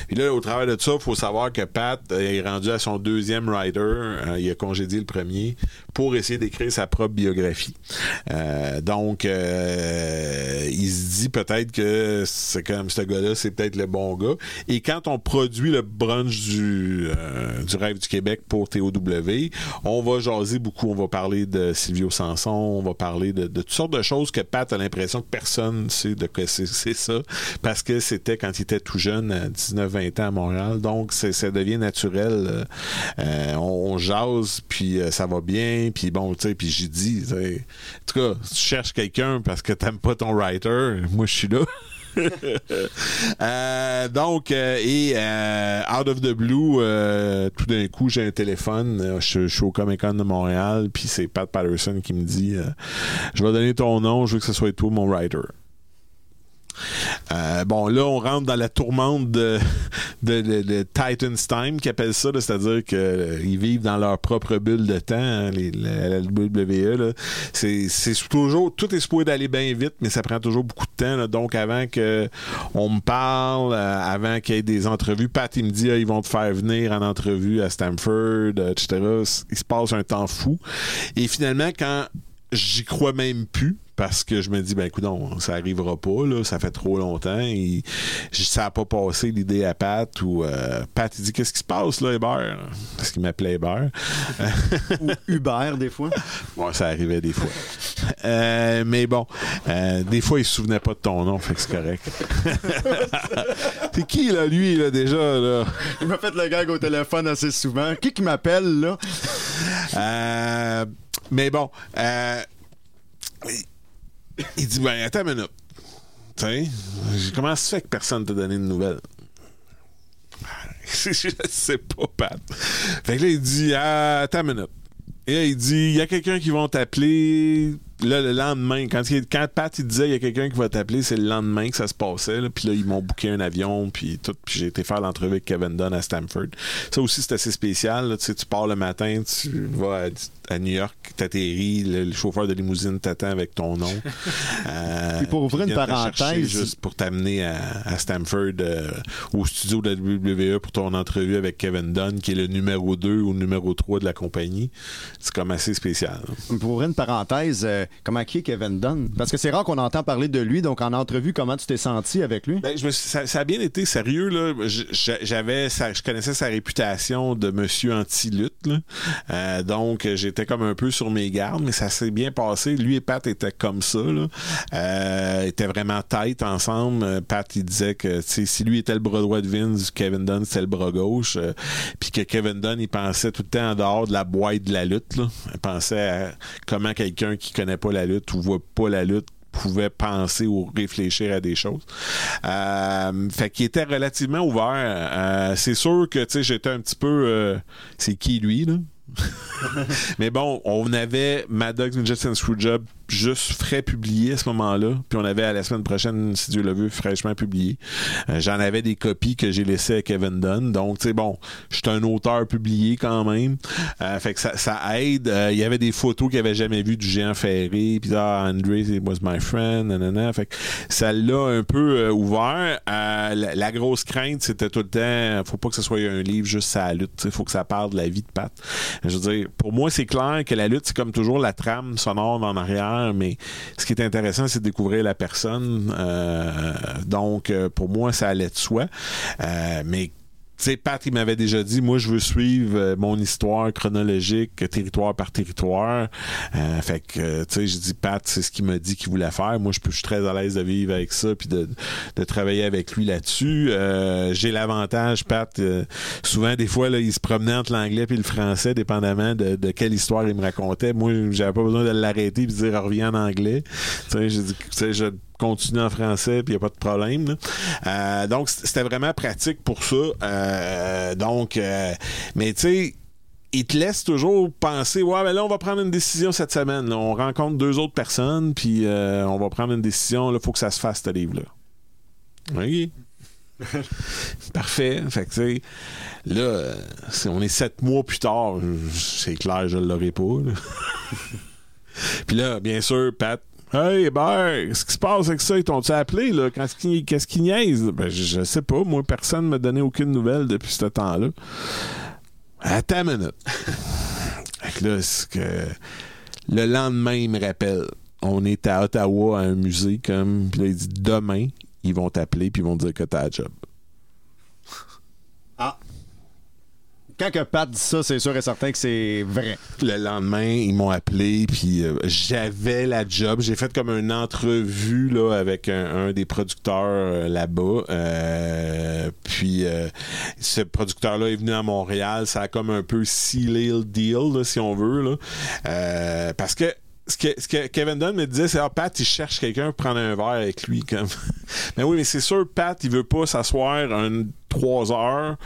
Puis là, au travers de ça, il faut savoir que Pat est rendu à son deuxième writer. Euh, il a congédié le premier pour essayer d'écrire sa propre biographie. Euh, donc, il se dit peut-être que c'est comme ce gars-là, c'est peut-être le bon gars. Et quand on produit le brunch du, euh, du rêve du Québec pour TOW, on va jaser beaucoup. On va parler de Silvio Sanson, on va parler de, de toutes sortes de choses que Pat a l'impression que personne sait de quoi c'est ça, parce que c'était quand il était tout jeune, à 19-20 ans à Montréal. Donc, ça devient naturel. Euh, euh, on, on jase, puis euh, ça va bien, puis bon, tu sais, puis tu sais, en tout cas, tu cherches quelqu'un parce que t'aimes pas ton writer, moi je suis là. Euh, donc, euh, et euh, out of the blue, tout d'un coup, j'ai un téléphone. je, je suis au Comic Con de Montréal, puis c'est Pat Patterson qui me dit Je vais donner ton nom, je veux que ce soit toi mon writer. Euh, bon, là, on rentre dans la tourmente de, de, de, Titan's Time, qui appellent ça, c'est-à-dire qu'ils vivent dans leur propre bulle de temps, hein, les, la, la WWE. C'est, toujours, tout est d'aller bien vite, mais ça prend toujours beaucoup de temps. donc, avant que on me parle, euh, avant qu'il y ait des entrevues, Pat, il me dit, ah, ils vont te faire venir en entrevue à Stanford, euh, etc. Il se passe un temps fou. Et finalement, quand j'y crois même plus parce que je me dis ben écoute ça arrivera pas là ça fait trop longtemps et ça a pas passé l'idée à Pat ou euh, Pat il dit qu'est-ce qui se passe là Hébert? Parce qu'il m'appelait Hébert Ou Uber, des fois. bon ça arrivait des fois Euh, mais bon euh, des fois il se souvenait pas de ton nom fait que c'est correct c'est qui là lui là déjà là? Il m'a fait le gag au téléphone assez souvent. Qui qui m'appelle, là? Euh, mais bon, euh, il- dit ben attends une minute. Tu sais, comment ça se fait que personne t'a donné de nouvelles? Je sais pas, Pat. Fait que là, il dit ah, attends une minute. Et là, il dit il y a quelqu'un qui va t'appeler. Là, le lendemain, quand, quand Pat il disait il y a quelqu'un qui va t'appeler, c'est le lendemain que ça se passait. Puis là, ils m'ont booké un avion, puis tout. Puis j'ai été faire l'entrevue avec Kevin Dunn à Stanford. Ça aussi, c'est assez spécial. là. Tu sais, tu pars le matin, tu vas à, à New York, t'atterris, le, le chauffeur de limousine t'attend avec ton nom. Euh, Puis pour ouvrir une parenthèse- juste pour t'amener à, à Stanford euh, au studio de la WWE pour ton entrevue avec Kevin Dunn, qui est le numéro 2 ou numéro 3 de la compagnie. C'est comme assez spécial. Pour ouvrir une parenthèse, euh, comment qui est Kevin Dunn? Parce que c'est rare qu'on entend parler de lui, donc en entrevue, comment tu t'es senti avec lui? Ben, je me suis- ça, ça a bien été sérieux là. J'avais, je connaissais sa réputation de monsieur anti-lutte. Euh, donc j'étais comme un peu sur mes gardes, mais ça s'est bien passé. Lui et Pat étaient comme ça. Là. Euh, étaient vraiment tête ensemble. Euh, Pat il disait que si lui était le bras droit de Vince, Kevin Dunn c'était le bras gauche. euh, Puis que Kevin Dunn il pensait tout le temps en dehors de la boîte de la lutte. Il pensait à comment quelqu'un qui connaît pas la lutte ou voit pas la lutte pouvait penser ou réfléchir à des choses. Fait qu'il était relativement ouvert. C'est sûr que j'étais un petit peu c'est qui lui là? mais bon, on avait Maddox Ninja and Screwjob juste frais publié à ce moment-là. Puis on avait à la semaine prochaine, si Dieu le veut, fraîchement publié. Euh, J'en avais des copies que j'ai laissées à Kevin Dunn. Donc, tu sais, bon, je suis un auteur publié quand même. Euh, fait que ça, aide. Euh, Il y avait des photos qu'il avait jamais vues du géant ferré. Puis ah, André, it was my friend. Nanana. Fait que ça l'a un peu ouvert. La, grosse crainte, c'était tout le temps, faut pas que ce soit un livre juste sur la lutte. Faut que ça parle de la vie de Pat. Je veux dire, pour moi, c'est clair que la lutte, c'est comme toujours la trame sonore en arrière, mais ce qui est intéressant, c'est de découvrir la personne. Euh, donc, euh, pour moi, ça allait de soi. Euh, mais sais, Pat, il m'avait déjà dit, moi, je veux suivre euh, mon histoire chronologique, territoire par territoire. Euh, fait que, euh, tu sais, je dis, Pat, c'est ce qu'il m'a dit qu'il voulait faire. Moi, je, je suis très à l'aise de vivre avec ça, puis de, de travailler avec lui là-dessus. J'ai l'avantage, Pat, souvent, des fois, là, il se promenait entre l'anglais puis le français, dépendamment de, quelle histoire il me racontait. Moi, j'avais pas besoin de l'arrêter puis de dire, reviens en anglais. Tu sais, sais, je continue en français puis il a pas de problème. Euh, donc, c'était vraiment pratique pour ça. Euh, donc, euh, mais tu sais, il te laisse toujours penser ouais ben là on va prendre une décision cette semaine on rencontre deux autres personnes puis on va prendre une décision là faut que ça se fasse ce livre là ok parfait. Fait que tu sais là on est sept mois plus tard c'est clair je l'aurai pas puis là bien sûr Pat Hey Hébert, qu'est-ce qui se passe avec ça? Ils t'ont-tu appelé, là? Qu'est-ce qu'ils niaisent? Ben, je, sais pas. Moi, personne ne m'a donné aucune nouvelle depuis ce temps-là. Attends une minute. fait que là, c'est que le lendemain, il me rappelle. On est à Ottawa à un musée, comme. Puis là, il dit demain, ils vont t'appeler puis ils vont te dire que t'as un job. Quand que Pat dit ça, c'est sûr et certain que c'est vrai. Le lendemain, ils m'ont appelé, puis euh, j'avais la job. J'ai fait comme une entrevue là, avec un, des producteurs euh, là-bas. Euh, puis euh, ce producteur-là est venu à Montréal. Ça a comme un peu sealé le deal, là, si on veut. Là. Parce que ce que, ce que Kevin Dunn me disait, c'est ah, Pat, il cherche quelqu'un pour prendre un verre avec lui. Comme. mais oui, mais c'est sûr, Pat, il veut pas s'asseoir un trois heures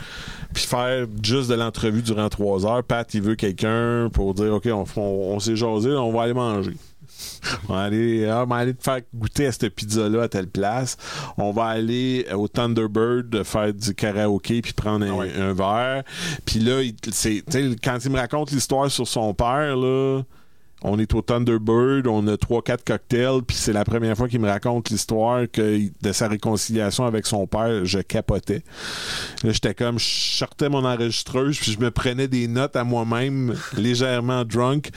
puis faire juste de l'entrevue durant trois heures. Pat, il veut quelqu'un pour dire OK, on, on, on s'est jasé, on va aller manger. On va aller, ah, on va aller te faire goûter à cette pizza-là à telle place. On va aller au Thunderbird faire du karaoké puis prendre un, un verre. Puis là, il- quand il me raconte l'histoire sur son père, là, on est au Thunderbird, on a trois quatre cocktails, puis c'est la première fois qu'il me raconte l'histoire de sa réconciliation avec son père, je capotais. Là, j'étais comme, je sortais mon enregistreuse, puis je me prenais des notes à moi-même, légèrement drunk,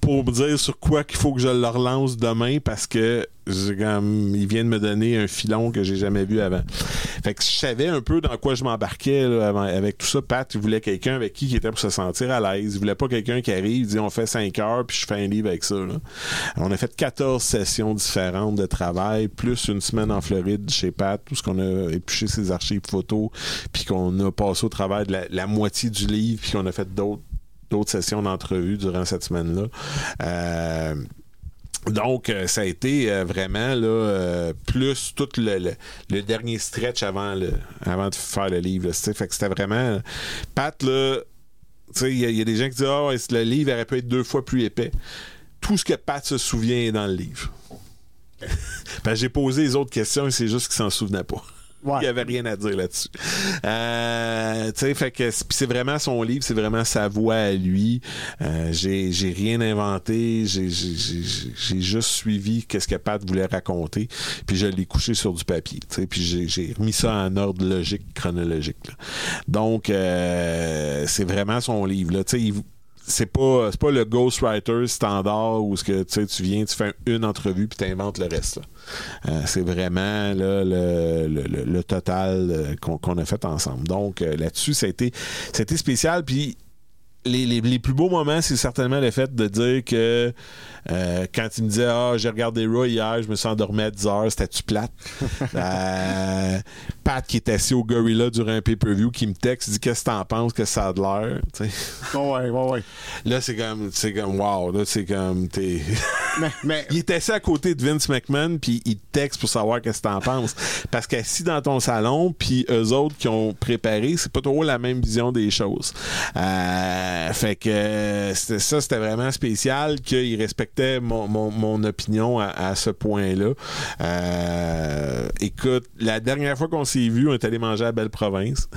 pour me dire sur quoi qu'il faut que je le relance demain, parce que il vient de me donner un filon que j'ai jamais vu avant. Fait que je savais un peu dans quoi je m'embarquais avec tout ça. Pat, il voulait quelqu'un avec qui il était pour se sentir à l'aise. Il voulait pas quelqu'un qui arrive, dit on fait 5 heures, puis je fais un livre avec ça. On a fait 14 sessions différentes de travail, plus une semaine en Floride chez Pat, tout ce qu'on a épluché ses archives photos, puis qu'on a passé au travail de la, moitié du livre, puis qu'on a fait d'autres d'autres sessions d'entrevue durant cette semaine-là. Euh, donc, euh, ça a été euh, vraiment là, euh, plus tout le, le- le dernier stretch avant, le, avant de faire le livre. là. Fait que c'était vraiment. Pat, il y, y a des gens qui disent Ah, ouais, le livre aurait pu être deux fois plus épais. Tout ce que Pat se souvient est dans le livre. Ben, j'ai posé les autres questions et c'est juste qu'il s'en souvenait pas. Il y avait rien à dire là-dessus. Euh, tu sais, fait que c'est- vraiment son livre, c'est vraiment sa voix à lui. Euh, j'ai rien inventé, j'ai juste suivi qu'est-ce que Pat voulait raconter, puis je l'ai couché sur du papier. Tu sais, puis j'ai remis ça en ordre logique, chronologique. Donc euh, c'est vraiment son livre. Là. Tu sais, c'est pas pas le ghostwriter standard où ce que tu viens tu fais une entrevue puis tu inventes le reste là. Euh, c'est vraiment le, le, total euh, qu'on a fait ensemble. Donc euh, là-dessus été spécial. Puis les, les, les plus beaux moments, c'est certainement le fait de dire que euh, quand il me disait Ah, j'ai regardé Raw hier, je me suis endormi à 10 heures, c'était-tu plate? Euh, Pat qui est assis au Gorilla durant un pay-per-view qui me texte, dit Qu'est-ce que t'en penses que ça a de l'air? Tu sais. Ouais, ouais, ouais. Là, c'est comme, c'est comme, wow, là, c'est comme, t'es. Mais, mais il est assis à côté de Vince McMahon, puis il te texte pour savoir qu'est-ce que t'en penses. Parce qu'assis dans ton salon, puis eux autres qui ont préparé, c'est pas trop la même vision des choses. Euh, fait que euh, c'était ça, c'était vraiment spécial qu'il respectait mon, mon, mon opinion à, ce point-là. Euh, écoute, la dernière fois qu'on s'est vu, on est allé manger à Belle Province.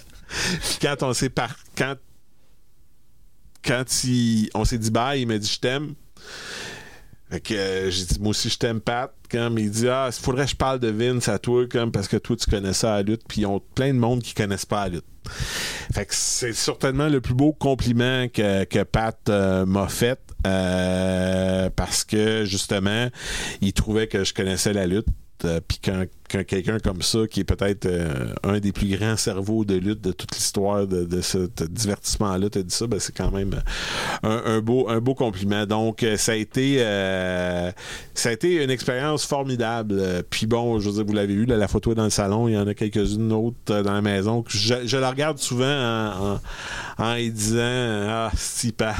quand on s'est par... quand quand il, on s'est dit bye, il m'a dit je t'aime. Fait que euh, j'ai dit moi aussi je t'aime Pat. Comme il dit ah, il faudrait que je parle de Vince à toi comme parce que toi tu connais ça la lutte puis ils ont plein de monde qui connaissent pas la lutte. Fait que c'est certainement le plus beau compliment que, que Pat euh, m'a fait euh, parce que justement il trouvait que je connaissais la lutte. Euh, Puis quand, quelqu'un comme ça, qui est peut-être euh, un des plus grands cerveaux de lutte de toute l'histoire de, ce divertissement-là, te dit ça, ben c'est quand même un, un beau, un beau compliment. Donc, euh, ça a été euh, ça a été une expérience formidable. Euh, Puis bon, je veux dire, vous l'avez vu, la photo est dans le salon, il y en a quelques-unes autres euh, dans la maison. Je, la regarde souvent en, en, en y disant Ah, si pas.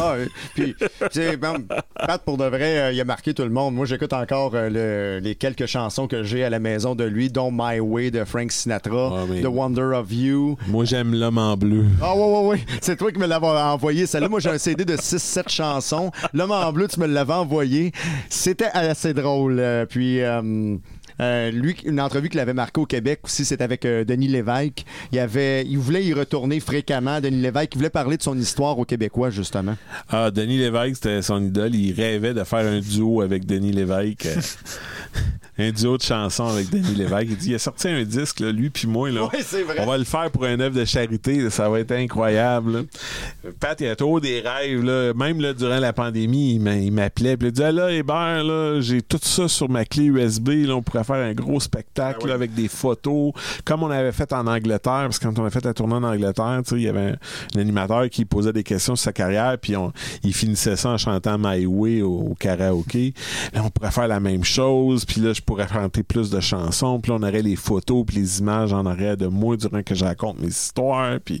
Ah, oui. Puis, tu sais, bon, Pat, pour de vrai, euh, il a marqué tout le monde. Moi, j'écoute encore euh, le- les quelques chansons que j'ai à la maison de lui, dont My Way de Frank Sinatra, Ah, mais- The Wonder of You. Moi, j'aime l'homme en bleu. Ah, ouais, ouais, ouais. C'est toi qui me l'avais envoyé. Celle-là, moi, j'ai un CD de 6-7 chansons. L'homme en bleu, tu me l'avais envoyé. C'était assez drôle. Euh, puis. euh, euh, lui, une entrevue qu'il avait marquée au Québec aussi, c'était avec euh, Denis Lévesque. Il, avait, il voulait y retourner fréquemment, Denis Lévesque. Il voulait parler de son histoire aux Québécois, justement. Ah, Denis Lévesque, c'était son idole. Il rêvait de faire un duo avec Denis Lévesque. un duo de chansons avec Denis Lévesque. Il dit, il a sorti un disque, là, lui puis moi, là. Oui, c'est vrai. On va le faire pour un œuvre de charité, ça va être incroyable. là. Pat, il a trop des rêves, là. même là, durant la pandémie, il m'a- il m'appelait, puis il dit ah, là, Hébert, là, j'ai tout ça sur ma clé USB, là, on pourrait faire un gros spectacle Ah oui. là, avec des photos, comme on avait fait en Angleterre, parce que quand on a fait la tournée en Angleterre, il y avait un, un animateur qui posait des questions sur sa carrière, puis on- il finissait ça en chantant My Way au, au karaoké. Là, on pourrait faire la même chose, puis là, je pourrais chanter plus de chansons, puis là, on aurait les photos, puis les images en arrière de moi durant que je raconte mes histoires, puis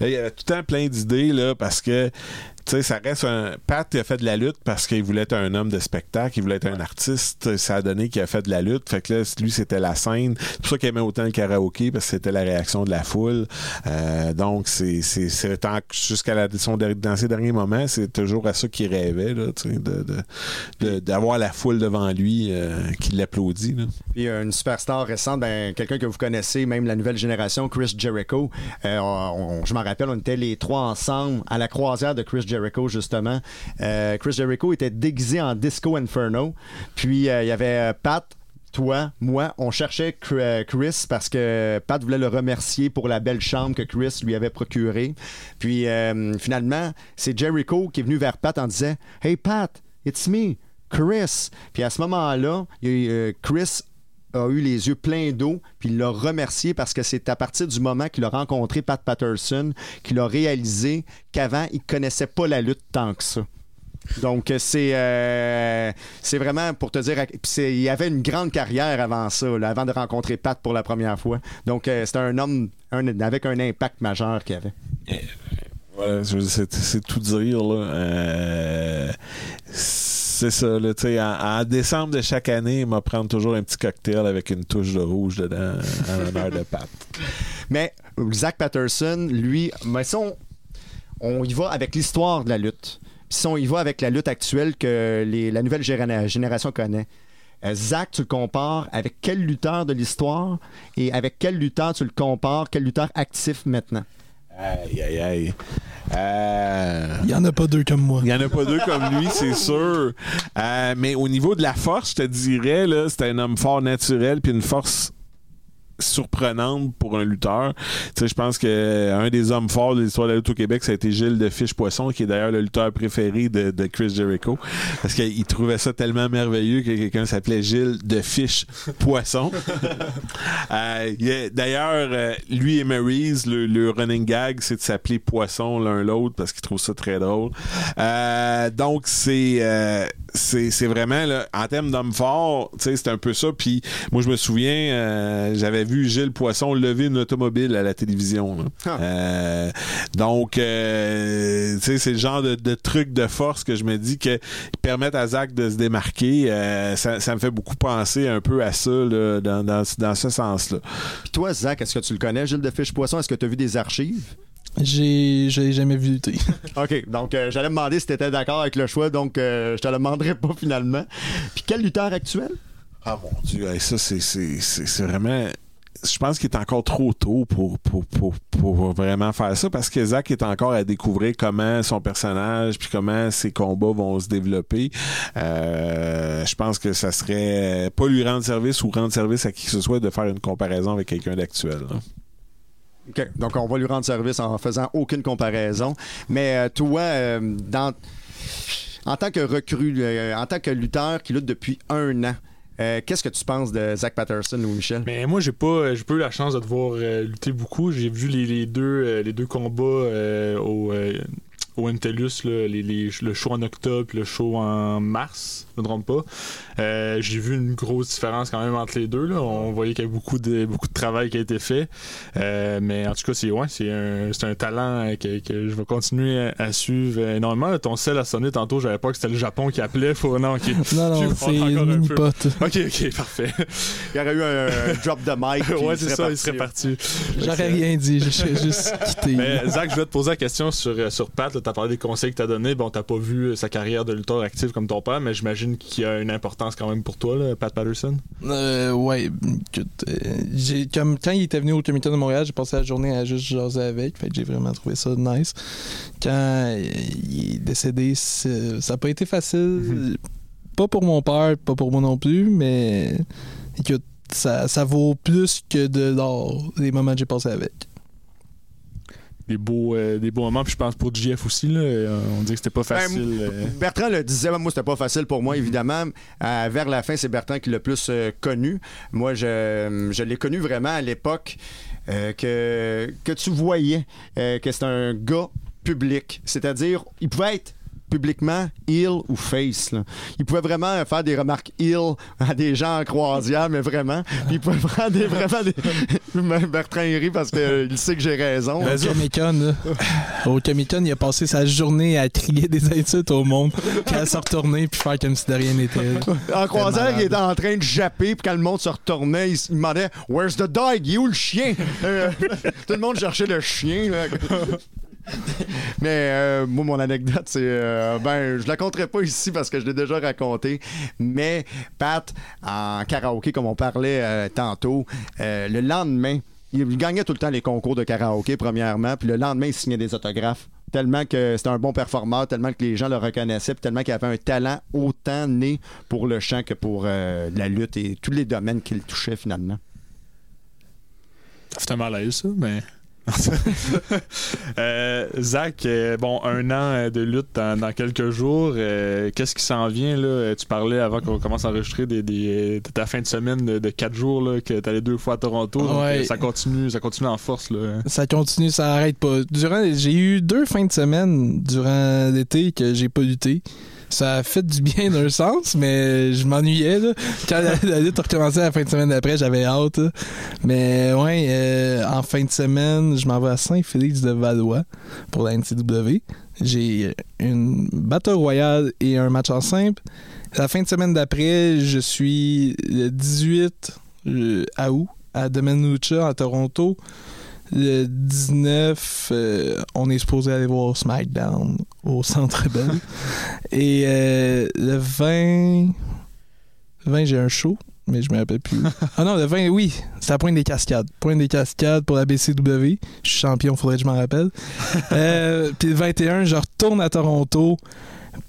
là, il y avait tout le temps plein d'idées, là, parce que tu sais, ça reste un. Pat a fait de la lutte parce qu'il voulait être un homme de spectacle, il voulait être un artiste. Ça a donné qu'il a fait de la lutte. Fait que là, lui, c'était la scène. C'est pour ça qu'il aimait autant le karaoké parce que c'était la réaction de la foule. Euh, donc, c'est, c'est, c'est tant- jusqu'à son, dans ses derniers moments, c'est toujours à ça qu'il rêvait, là, de, de, de- d'avoir la foule devant lui euh, qui l'applaudit. Là. Puis euh, une superstar récente, ben, quelqu'un que vous connaissez, même la nouvelle génération, Chris Jericho. Euh, on- je m'en rappelle, on était les trois ensemble à la croisière de Chris Jericho, justement. Euh, Chris Jericho était déguisé en Disco Inferno. Puis euh, il y avait euh, Pat. Toi, moi, on cherchait Chris parce que Pat voulait le remercier pour la belle chambre que Chris lui avait procurée. Puis finalement, c'est Jericho qui est venu vers Pat en disant Hey Pat, it's me, Chris. Puis à ce moment-là, Chris a eu les yeux pleins d'eau, puis il l'a remercié parce que c'est à partir du moment qu'il a rencontré Pat Patterson qu'il a réalisé qu'avant, il connaissait pas la lutte tant que ça. Donc, euh, c'est euh, c'est vraiment pour te dire. il avait une grande carrière avant ça, avant de rencontrer Pat pour la première fois. Donc, euh, c'était un homme avec un impact majeur qu'il avait. C'est, tout dire. Là. C'est ça. Là, tu sais, en, décembre de chaque année, il m'a prendre toujours un petit cocktail avec une touche de rouge dedans en l'honneur de Pat. Mais Zach Patterson, lui, si on, y va avec l'histoire de la lutte, puis si on y va avec la lutte actuelle que les- la nouvelle génération connaît, euh, Zach, tu le compares avec quel lutteur de l'histoire et avec quel lutteur tu le compares, quel lutteur actif maintenant? Aïe, aïe, aïe. Euh, Il y en a pas deux comme moi. Il n'y en a pas deux comme lui, c'est sûr. Euh, mais au niveau de la force, je te dirais, là, c'était un homme fort naturel, puis une force surprenante pour un lutteur. Tu sais, je pense que un des hommes forts de l'histoire de la lutte au Québec, ça a été Gilles de Fiche Poisson, qui est d'ailleurs le lutteur préféré de, de Chris Jericho, parce qu'il trouvait ça tellement merveilleux que quelqu'un s'appelait Gilles de Fiche Poisson. Euh, d'ailleurs, euh, lui et Maryse, le, le running gag, c'est de s'appeler Poisson l'un l'autre parce qu'ils trouvent ça très drôle. Euh, donc c'est euh, c'est c'est vraiment là, en termes d'homme fort, tu sais, c'est un peu ça. Puis moi je me souviens, euh, j'avais vu Gilles Poisson lever une automobile à la télévision. là. Ah. Euh, donc euh, c'est le genre de, de truc de force que je me dis que permettent à Zach de se démarquer. Euh, ça, ça me fait beaucoup penser un peu à ça là, dans, dans, dans ce sens-là. Puis toi, Zach, est-ce que tu le connais, Gilles de Fiche-Poisson? Est-ce que tu as vu des archives? J'ai j'ai jamais vu lutter. OK, donc euh, j'allais demander si tu étais d'accord avec le choix, donc euh, je te le demanderai pas finalement. Puis quel lutteur actuel? Ah mon Dieu, hey, ça c'est c'est- c'est- c'est vraiment. Je pense qu'il est encore trop tôt pour, pour, pour, pour vraiment faire ça parce que Zach est encore à découvrir comment son personnage puis comment ses combats vont se développer. Euh, je pense que ça serait pas lui rendre service ou rendre service à qui que ce soit de faire une comparaison avec quelqu'un d'actuel. OK, donc on va lui rendre service en faisant aucune comparaison. Mais euh, toi, euh, dans, en tant que recrue, en tant que lutteur qui lutte depuis un an, euh, qu'est-ce que tu penses de Zach Patterson ou Michel? Mais moi, j'ai pas, j'ai pas eu la chance de te voir euh, lutter beaucoup. J'ai vu les, deux, euh, les deux combats au, au MTLUS, là, les, les- le show en octobre le show en mars, je me trompe pas. Euh, j'ai vu une grosse différence quand même entre les deux. Là. On voyait qu'il y avait beaucoup de, beaucoup de travail qui a été fait. Euh, mais en tout cas, c'est ouais, c'est un, c'est un talent euh, que, que je vais continuer à, à suivre énormément. Ton sel a sonné tantôt, j'avais pas que c'était le Japon qui appelait. Faut... Non, ok. Non, non, vais c'est une un peu. mini-pote. Ok, ok, parfait. Il y aurait eu un drop de mic. ouais, c'est ça, parti. il serait parti. J'aurais rien dit, je serais juste quitté. Mais Zach, je voulais te poser la question sur, sur Pat. As parlé des conseils que tu as donnés. Bon, t'as pas vu sa carrière de lutteur actif comme ton père, mais j'imagine qu'il a une importance quand même pour toi, là, Pat Patterson. Euh, ouais, écoute, euh, j'ai, comme, quand il était venu au comité de Montréal, j'ai passé la journée à juste jaser avec. Fait que j'ai vraiment trouvé ça nice. Quand euh, il est décédé, c'est- ça n'a pas été facile. Pas pour mon père, pas pour moi non plus, mais écoute, ça, ça vaut plus que de l'or, les moments que j'ai passés avec. Des beaux, euh, des beaux moments. Puis je pense pour JF aussi, là, euh, on dit que c'était pas facile. euh. Bertrand le disait, moi c'était pas facile pour moi évidemment. Euh, vers la fin, c'est Bertrand qui l'a plus euh, connu. Moi, je, je l'ai connu vraiment à l'époque que, que tu voyais que c'est un gars public. C'est-à-dire, il pouvait être publiquement, heel ou face. là. Il pouvait vraiment faire des remarques heel à des gens en croisière, mais vraiment. Puis il pouvait prendre des, vraiment des. Bertrand il rit parce qu'il sait que j'ai raison. Au Comic Con, là. au Comic Con, il a passé sa journée à crier des insultes au monde, puis à se retourner puis faire comme si de rien n'était. En croisière, il était en train de japper, puis quand le monde se retournait, il demandait Where's the dog? Il est où le chien? Euh, tout le monde cherchait le chien. là. Mais euh, moi, mon anecdote, c'est. euh, ben, je la compterai pas ici parce que je l'ai déjà raconté. Mais Pat, en karaoké, comme on parlait euh, tantôt, euh, le lendemain, il gagnait tout le temps les concours de karaoké, premièrement, puis le lendemain, il signait des autographes. Tellement que c'était un bon performeur, tellement que les gens le reconnaissaient, puis tellement qu'il avait un talent autant né pour le chant que pour la lutte et tous les domaines qu'il touchait finalement. Un malaise, ça, mais. Euh, Zach, euh, bon, un an euh, de lutte dans, dans quelques jours. euh, Qu'est-ce qui s'en vient? Là? Tu parlais avant qu'on commence à enregistrer des, des- de ta fin de semaine de, de quatre jours là, que tu allais deux fois à Toronto. Donc, Ouais. ça, continue, ça continue en force. Là. Ça continue, ça arrête pas. Durant, j'ai eu deux fins de semaine durant l'été que j'ai pas lutté. Ça a fait du bien d'un sens, mais je m'ennuyais. là. Quand la, la lutte a recommencé la fin de semaine d'après, j'avais hâte. Mais ouais, euh, en fin de semaine, je m'en vais à Saint-Félix de Valois pour la NCW. J'ai une battle royale et un match en simple. La fin de semaine d'après, je suis le 18 euh, à août à Domenucha à Toronto. Le 19, euh, on est supposé aller voir SmackDown au Centre Bell. Et euh, le 20, 20 j'ai un show, mais je me rappelle plus. ah non, le 20, oui, c'est à Pointe des Cascades. Pointe des Cascades pour la BCW. Je suis champion, faudrait que je m'en rappelle. Euh, Puis le 21, je retourne à Toronto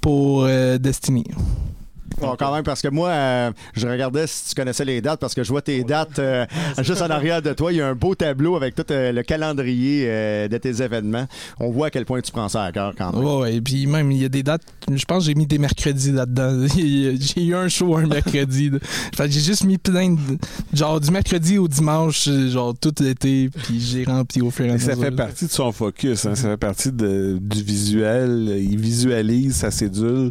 pour Destiny. Bon, quand même, parce que moi, euh, je regardais si tu connaissais les dates, parce que je vois tes dates euh, juste en arrière de toi. Il y a un beau tableau avec tout euh, le calendrier euh, de tes événements. On voit à quel point tu prends ça à cœur quand même. Ouais, ouais, puis même, il y a des dates, je pense que j'ai mis des mercredis là-dedans. j'ai eu un show un mercredi. j'ai juste mis plein de. Genre, du mercredi au dimanche, genre, tout l'été, puis j'ai rempli au fur et à Et ça mesure. fait partie de son focus, hein, ça fait partie de- du visuel. Il visualise sa cédule,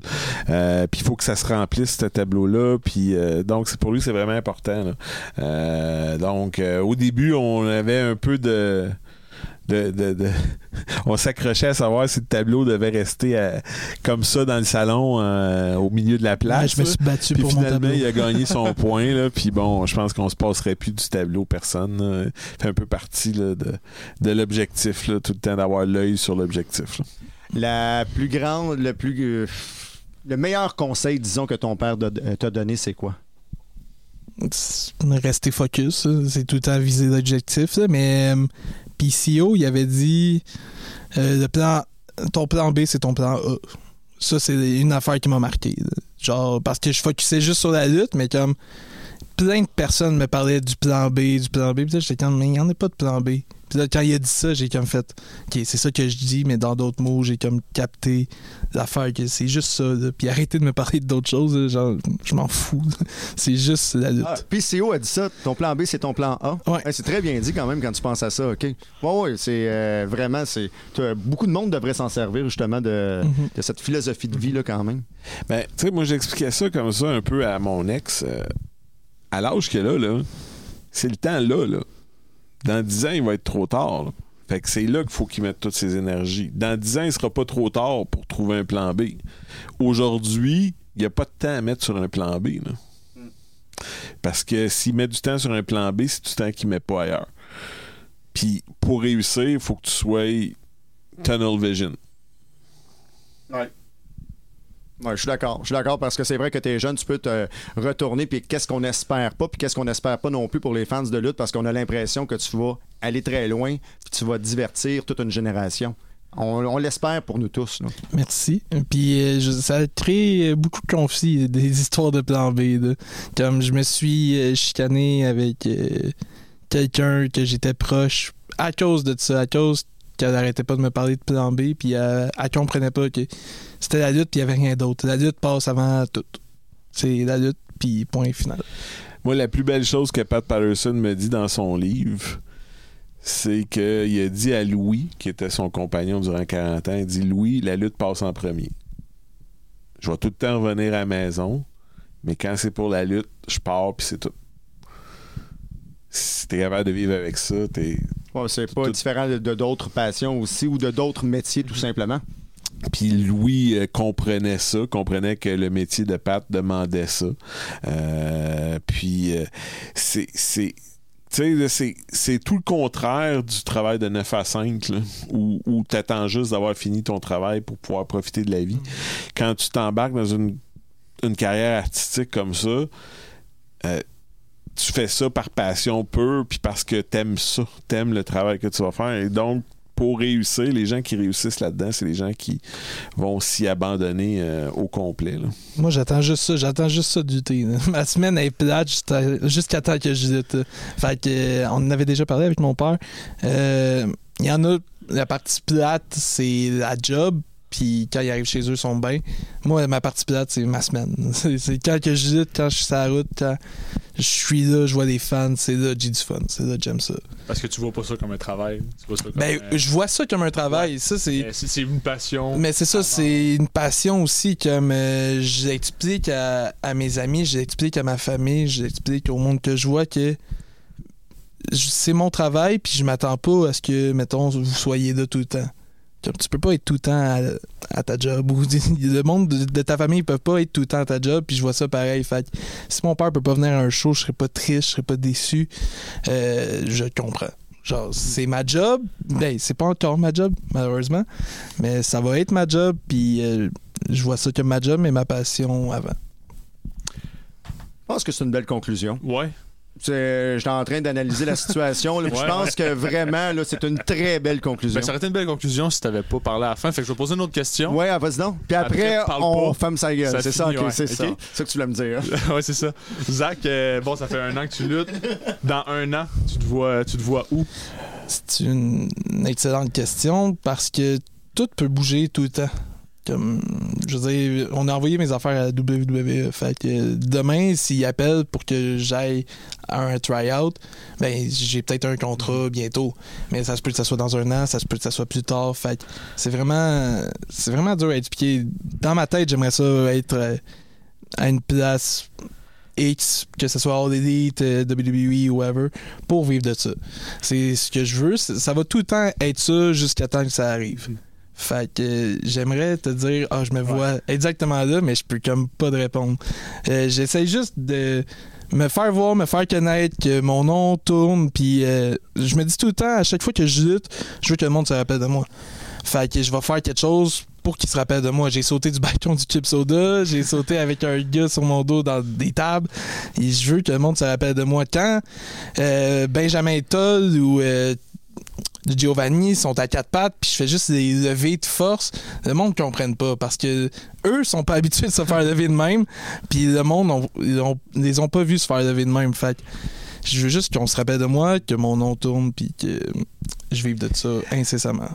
euh, puis il faut que ça se remplisse ce tableau-là. Puis euh, donc c'est pour lui c'est vraiment important. là. Euh, donc euh, au début on avait un peu de de, de- de- on s'accrochait à savoir si le tableau devait rester comme ça dans le salon euh, au milieu de la Ouais, place. je me suis battu Puis pour mon finalement, tableau. il a gagné son point. Là, puis bon, je pense qu'on se passerait plus du tableau, personne. là. fait un peu partie là, de, de l'objectif, tout le temps d'avoir l'œil sur l'objectif. La plus grande, le plus. Le meilleur conseil, disons, que ton père euh, t'a donné, c'est quoi? Rester focus, c'est tout le temps viser l'objectif. Mais euh, PCO, il avait dit euh, le plan, ton plan B, c'est ton plan A. Ça, c'est une affaire qui m'a marqué. Genre, parce que je focusais juste sur la lutte, mais comme plein de personnes me parlaient du plan B, du plan B. Puis j'étais comme, mais il n'y en a pas de plan B. Puis là, quand il a dit ça, j'ai comme fait, OK, c'est ça que je dis, mais dans d'autres mots, j'ai comme capté l'affaire que c'est juste ça. là. Puis arrêtez de me parler d'autres choses. là. Genre, je m'en fous. c'est juste la lutte. Ah, PCO a dit ça. Ton plan B, c'est ton plan A. Ouais. C'est très bien dit quand même quand tu penses à ça, OK? Ouais, ouais, c'est euh, vraiment, c'est. Beaucoup de monde devrait s'en servir justement de, Mhm. de cette philosophie de vie là quand même. Ben, tu sais, moi, j'expliquais ça comme ça un peu à mon ex. euh, à l'âge qu'elle a, là, c'est le temps là, là. Dans 10 ans, il va être trop tard. là. Fait que c'est là qu'il faut qu'il mette toutes ses énergies. Dans 10 ans, il sera pas trop tard pour trouver un plan B. Aujourd'hui, il n'y a pas de temps à mettre sur un plan B. Parce que s'il met du temps sur un plan B, c'est du temps qu'il met pas ailleurs. Puis pour réussir, il faut que tu sois tunnel vision. Je suis d'accord. Je suis d'accord parce que c'est vrai que tu es jeune, tu peux te retourner, puis qu'est-ce qu'on espère pas, puis qu'est-ce qu'on espère pas non plus pour les fans de lutte, parce qu'on a l'impression que tu vas aller très loin, puis tu vas divertir toute une génération. On, on l'espère pour nous tous. Merci. Puis euh, je- ça euh, beaucoup de conflits, des histoires de plan B. Comme je me suis euh, chicané avec euh, quelqu'un que j'étais proche à cause de ça, à cause qu'elle arrêtait pas de me parler de plan B, puis euh, elle comprenait pas que c'était la lutte, puis il y avait rien d'autre. La lutte passe avant tout. C'est la lutte, puis point final. Moi, la plus belle chose que Pat Patterson me dit dans son livre, c'est qu'il a dit à Louis, qui était son compagnon durant 40 ans, il dit Louis, la lutte passe en premier. je vais tout le temps revenir à la maison, mais quand c'est pour la lutte, je pars, puis c'est tout. Si t'es capable de vivre avec ça, t'es. Ouais, c'est pas Tout- différent de de d'autres passions aussi ou de d'autres métiers, tout simplement. Puis Louis euh, comprenait ça, comprenait que le métier de Pat demandait ça. Euh, puis euh, c'est. c'est tu sais, là, c'est, c'est tout le contraire du travail de 9 à 5, là, où, où tu attends juste d'avoir fini ton travail pour pouvoir profiter de la vie. Quand tu t'embarques dans une, une carrière artistique comme ça, euh, tu fais ça par passion pure, puis parce que t'aimes ça, t'aimes le travail que tu vas faire. Et donc, pour réussir, les gens qui réussissent là-dedans, c'est les gens qui vont s'y abandonner euh, au complet. là. Moi, j'attends juste ça. J'attends juste ça du thé. Ma semaine est plate jusqu'à temps que je dise. Fait que, euh, on en avait déjà parlé avec mon père. Euh, Il y en a, la partie plate, c'est la job. Puis quand ils arrivent chez eux, ils sont bien. Moi, ma partie plate, c'est ma semaine. C'est quand que je quand je suis sur la route, quand je suis là, je vois des fans, c'est là que j'ai du fun. C'est là que j'aime ça. Parce que tu vois pas ça comme un travail. Tu vois ça comme Ben, je vois ça comme un travail. Ça, c'est. une passion. Mais c'est ça, c'est une passion aussi, comme euh, je l'explique à, à mes amis, je l'explique à ma famille, je l'explique au monde que je vois que c'est mon travail, puis je m'attends pas à ce que, mettons, vous soyez là tout le temps. Tu peux pas être tout le temps à, à ta job. Ou le monde de, de ta famille, peuvent pas être tout le temps à ta job, puis je vois ça pareil. Fait que si mon père peut pas venir à un show, je serais pas triste, je serais pas déçu. Euh, je comprends. Genre, c'est ma job. Ben, c'est pas encore ma job, malheureusement. Mais ça va être ma job, puis euh, je vois ça comme ma job, mais ma passion avant. Je pense que c'est une belle conclusion. Ouais. C'est- J'étais en train d'analyser la situation. là, je Ouais, pense que vraiment, là, c'est une très belle conclusion. Ben, ça aurait été une belle conclusion si t'avais pas parlé à la fin. Fait que je vais poser une autre question. Ouais, ah, vas-y donc. Puis après, on pas. ferme sa gueule. C'est ça, finit, ok, ouais. c'est ça. Ok. C'est ça que tu voulais me dire. ouais, c'est ça. Zach, euh, bon, ça fait un an que tu luttes. Dans un an, tu te vois, tu te vois où? C'est une excellente question parce que tout peut bouger tout le temps. Comme, je veux dire, on a envoyé mes affaires à la WWE. Fait que demain, s'ils appellent pour que j'aille à un try-out, ben, j'ai peut-être un contrat bientôt. Mais ça se peut que ça soit dans un an, ça se peut que ça soit plus tard. Fait que c'est vraiment, c'est vraiment dur à expliquer. Dans ma tête, j'aimerais ça être euh, à une place X, que ce soit All Elite, euh, WWE ou whatever, pour vivre de ça. C'est ce que je veux. Ça va tout le temps être ça jusqu'à temps que ça arrive. Fait que j'aimerais te dire, ah, je me vois exactement là, mais je peux comme pas de répondre. Euh, J'essaie juste de me faire voir, me faire connaître, que mon nom tourne, puis euh, je me dis tout le temps, à chaque fois que je lutte, je veux que le monde se rappelle de moi. Fait que je vais faire quelque chose pour qu'il se rappelle de moi. J'ai sauté du balcon du Chip Soda, j'ai sauté avec un gars sur mon dos dans des tables, et je veux que le monde se rappelle de moi. Quand euh, Benjamin Toll ou euh, Giovanni sont à quatre pattes, puis je fais juste des levées de force, le monde ne comprenne pas parce que eux sont pas habitués de se faire lever de même, puis le monde, on, ont- les ont pas vus se faire lever de même. Fait je veux juste qu'on se rappelle de moi, que mon nom tourne, puis que je vive de ça incessamment.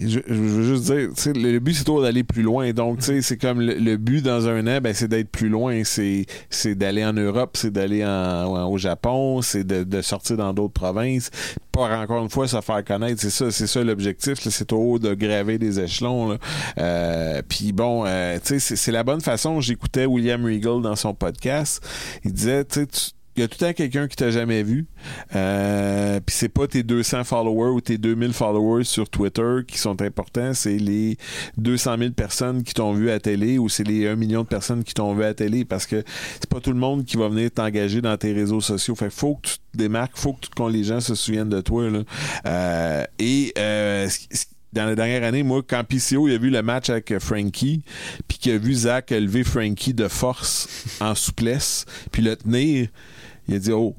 Je, je veux juste dire, le, but c'est toujours d'aller plus loin. Donc, c'est comme le, but dans un an, ben, c'est d'être plus loin. C'est, d'aller en Europe, c'est d'aller au Japon, c'est de, de sortir dans d'autres provinces. Pas encore une fois se faire connaître. C'est ça, c'est ça l'objectif. C'est toujours de graver des échelons. Euh, Puis bon, euh, c'est, la bonne façon. J'écoutais William Regal dans son podcast. Il disait, tu- il y a tout le temps quelqu'un qui t'a jamais vu. Euh, puis c'est pas tes 200 followers ou tes 2000 followers sur Twitter qui sont importants, c'est les 200 000 personnes qui t'ont vu à télé ou c'est les 1 million de personnes qui t'ont vu à télé parce que c'est pas tout le monde qui va venir t'engager dans tes réseaux sociaux. Fait faut que tu te démarques, faut que, que les gens se souviennent de toi. Là. Euh, et euh, dans la dernière année, moi, quand PCO il a vu le match avec Frankie, puis qu'il a vu Zach lever Frankie de force en souplesse, puis le tenir, il a dit Oh,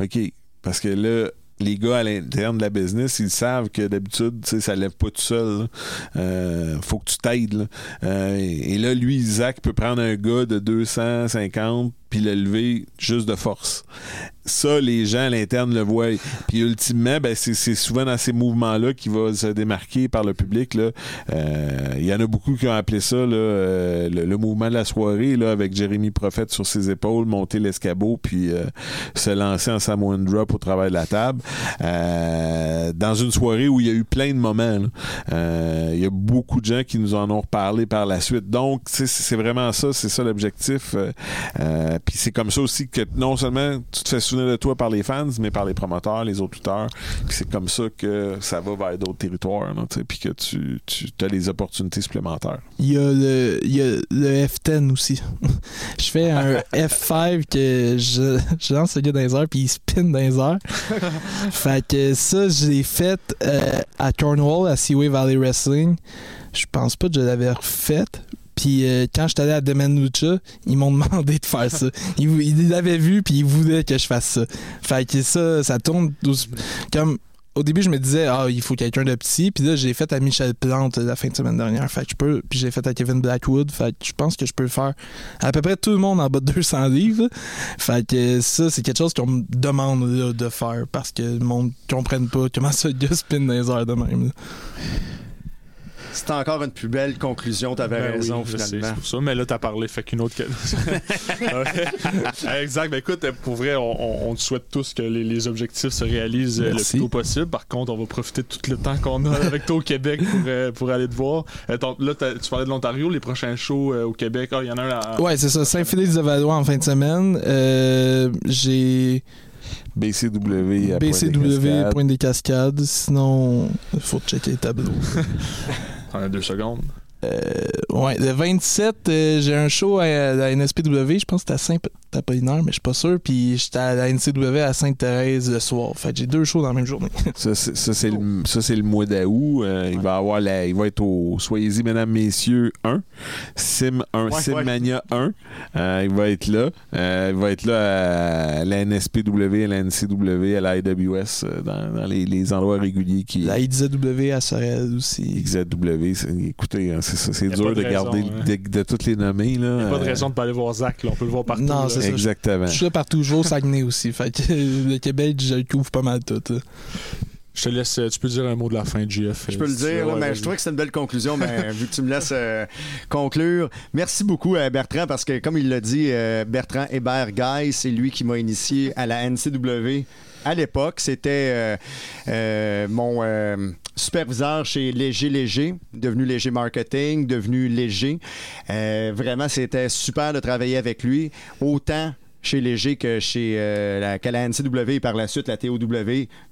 OK. Parce que là, les gars à l'interne de la business, ils savent que d'habitude, tu sais, ça lève pas tout seul. Euh, faut que tu t'aides. Euh, et là, lui, Zach peut prendre un gars de 250 puis le lever juste de force. Ça, les gens à l'interne le voient. Puis ultimement, ben, c'est souvent dans ces mouvements-là qu'il va se démarquer par le public. là. Euh, Il y en a beaucoup qui ont appelé ça là, euh, le, le mouvement de la soirée, là, avec Jérémy Prophète sur ses épaules, monter l'escabeau, puis euh, se lancer en Samoan Drop au travail de la table. Euh, dans une soirée où il y a eu plein de moments. Euh, Il y a beaucoup de gens qui nous en ont reparlé par la suite. Donc, c'est c'est vraiment ça, c'est ça l'objectif. Euh, euh, puis c'est comme ça aussi que non seulement tu te fais souvenir de toi par les fans, mais par les promoteurs, les autres lutteurs. Puis c'est comme ça que ça va vers d'autres territoires, puis que tu, tu as les opportunités supplémentaires. Il y a le, il y a le F10 aussi. je fais un F5 que je, je lance le gars dans les airs puis il spin dans les airs. fait que ça, je l'ai fait euh, à Cornwall, à Seaway Valley Wrestling. Je pense pas que je l'avais refait. Puis euh, quand j'étais allé à Demenucha, ils m'ont demandé de faire ça. Ils, l'avaient vu puis ils voulaient que je fasse ça. Fait que ça, ça tourne comme au début, je me disais, ah, il faut quelqu'un de petit. Puis là, j'ai fait à Michel Plante la fin de semaine dernière. Fait que je peux. Puis j'ai fait à Kevin Blackwood. Fait que je pense que je peux faire à peu près tout le monde en bas de 200 livres. Fait que ça, c'est quelque chose qu'on me demande de faire parce que le monde ne comprenne pas comment ça, gars spin dans airs de même. C'est encore une plus belle conclusion, t'avais Ben raison, oui, finalement. c'est pour ça, mais là, t'as parlé, fait qu'une autre. exact. Ben écoute, pour vrai, on, te souhaite tous que les, les objectifs se réalisent euh, le plus tôt possible. Par contre, on va profiter de tout le temps qu'on a avec toi au Québec pour, euh, pour aller te voir. Euh, ton- là, tu parlais de l'Ontario, les prochains shows euh, au Québec. Ah, il y en a un à. Ouais, c'est ça. Saint-Félix de Valois en fin de semaine. Euh, j'ai BCW à BCW, point des cascades. Sinon, il faut checker les tableaux. T'en as deux secondes. Euh, ouais, le 27, euh, j'ai un show à la NSPW, je pense que c'était à Saint-Apollinaire, mais je suis pas sûr. Puis j'étais à la NCW à Sainte-Thérèse le soir. Fait que j'ai deux shows dans la même journée. Ça, c'est ça, c'est le, ça, c'est le mois d'août. Euh, il, va avoir la, il va être au Soyez-y, mesdames, messieurs 1. Sim 1, Ouais, Simmania 1. Euh, il va être là. Euh, il va être là à la NSPW, à la NCW, à la IWS, dans, dans les, les endroits réguliers qui. La IZW à Sorel aussi. XZW. c'est- Écoutez, hein, c'est c'est dur de, de raison, garder, hein. de, de toutes les nommer. Là. Il n'y a pas de Euh, raison de pas aller voir Zach. Là. On peut le voir partout. Non, c'est ça. Exactement. Je suis là partout, je vais au Saguenay aussi. Fait que le Québec, je le couvre pas mal tout. là. Je te laisse. euh, Tu peux dire un mot de la fin, GF. Je peux le dire, là, mais je trouvais que c'était une belle conclusion, mais vu que tu me laisses euh, conclure. Merci beaucoup à Bertrand, parce que comme il l'a dit, euh, Bertrand Hébert Guy, c'est lui qui m'a initié à la NCW. À l'époque, c'était euh, euh, mon euh, superviseur chez Léger Léger, devenu Léger Marketing, devenu Léger. Vraiment, c'était super de travailler avec lui. Autant chez Léger que chez euh, la, NCW et par la suite la TOW.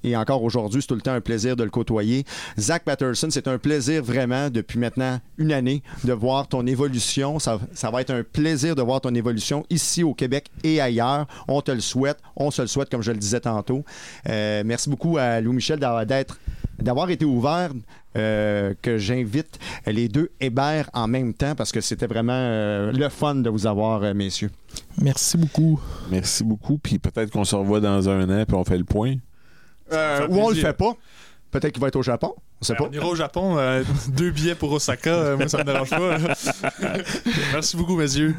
Et encore aujourd'hui, c'est tout le temps un plaisir de le côtoyer. Zach Patterson, c'est un plaisir vraiment depuis maintenant une année de voir ton évolution. Ça, va être un plaisir de voir ton évolution ici au Québec et ailleurs. On te le souhaite. On se le souhaite, comme je le disais tantôt. Euh, merci beaucoup à Louis-Michel d'avoir, d'être, d'avoir été ouvert. euh, que j'invite les deux Hébert en même temps parce que c'était vraiment euh, le fun de vous avoir, euh, messieurs. Merci beaucoup. Merci beaucoup. Puis peut-être qu'on se revoit dans un an, puis on fait le point. Euh, ou on le fait pas. Peut-être qu'il va être au Japon. On sait Ben, pas. on ira au Japon. euh, deux billets pour Osaka. moi, ça me dérange pas. Merci beaucoup, messieurs.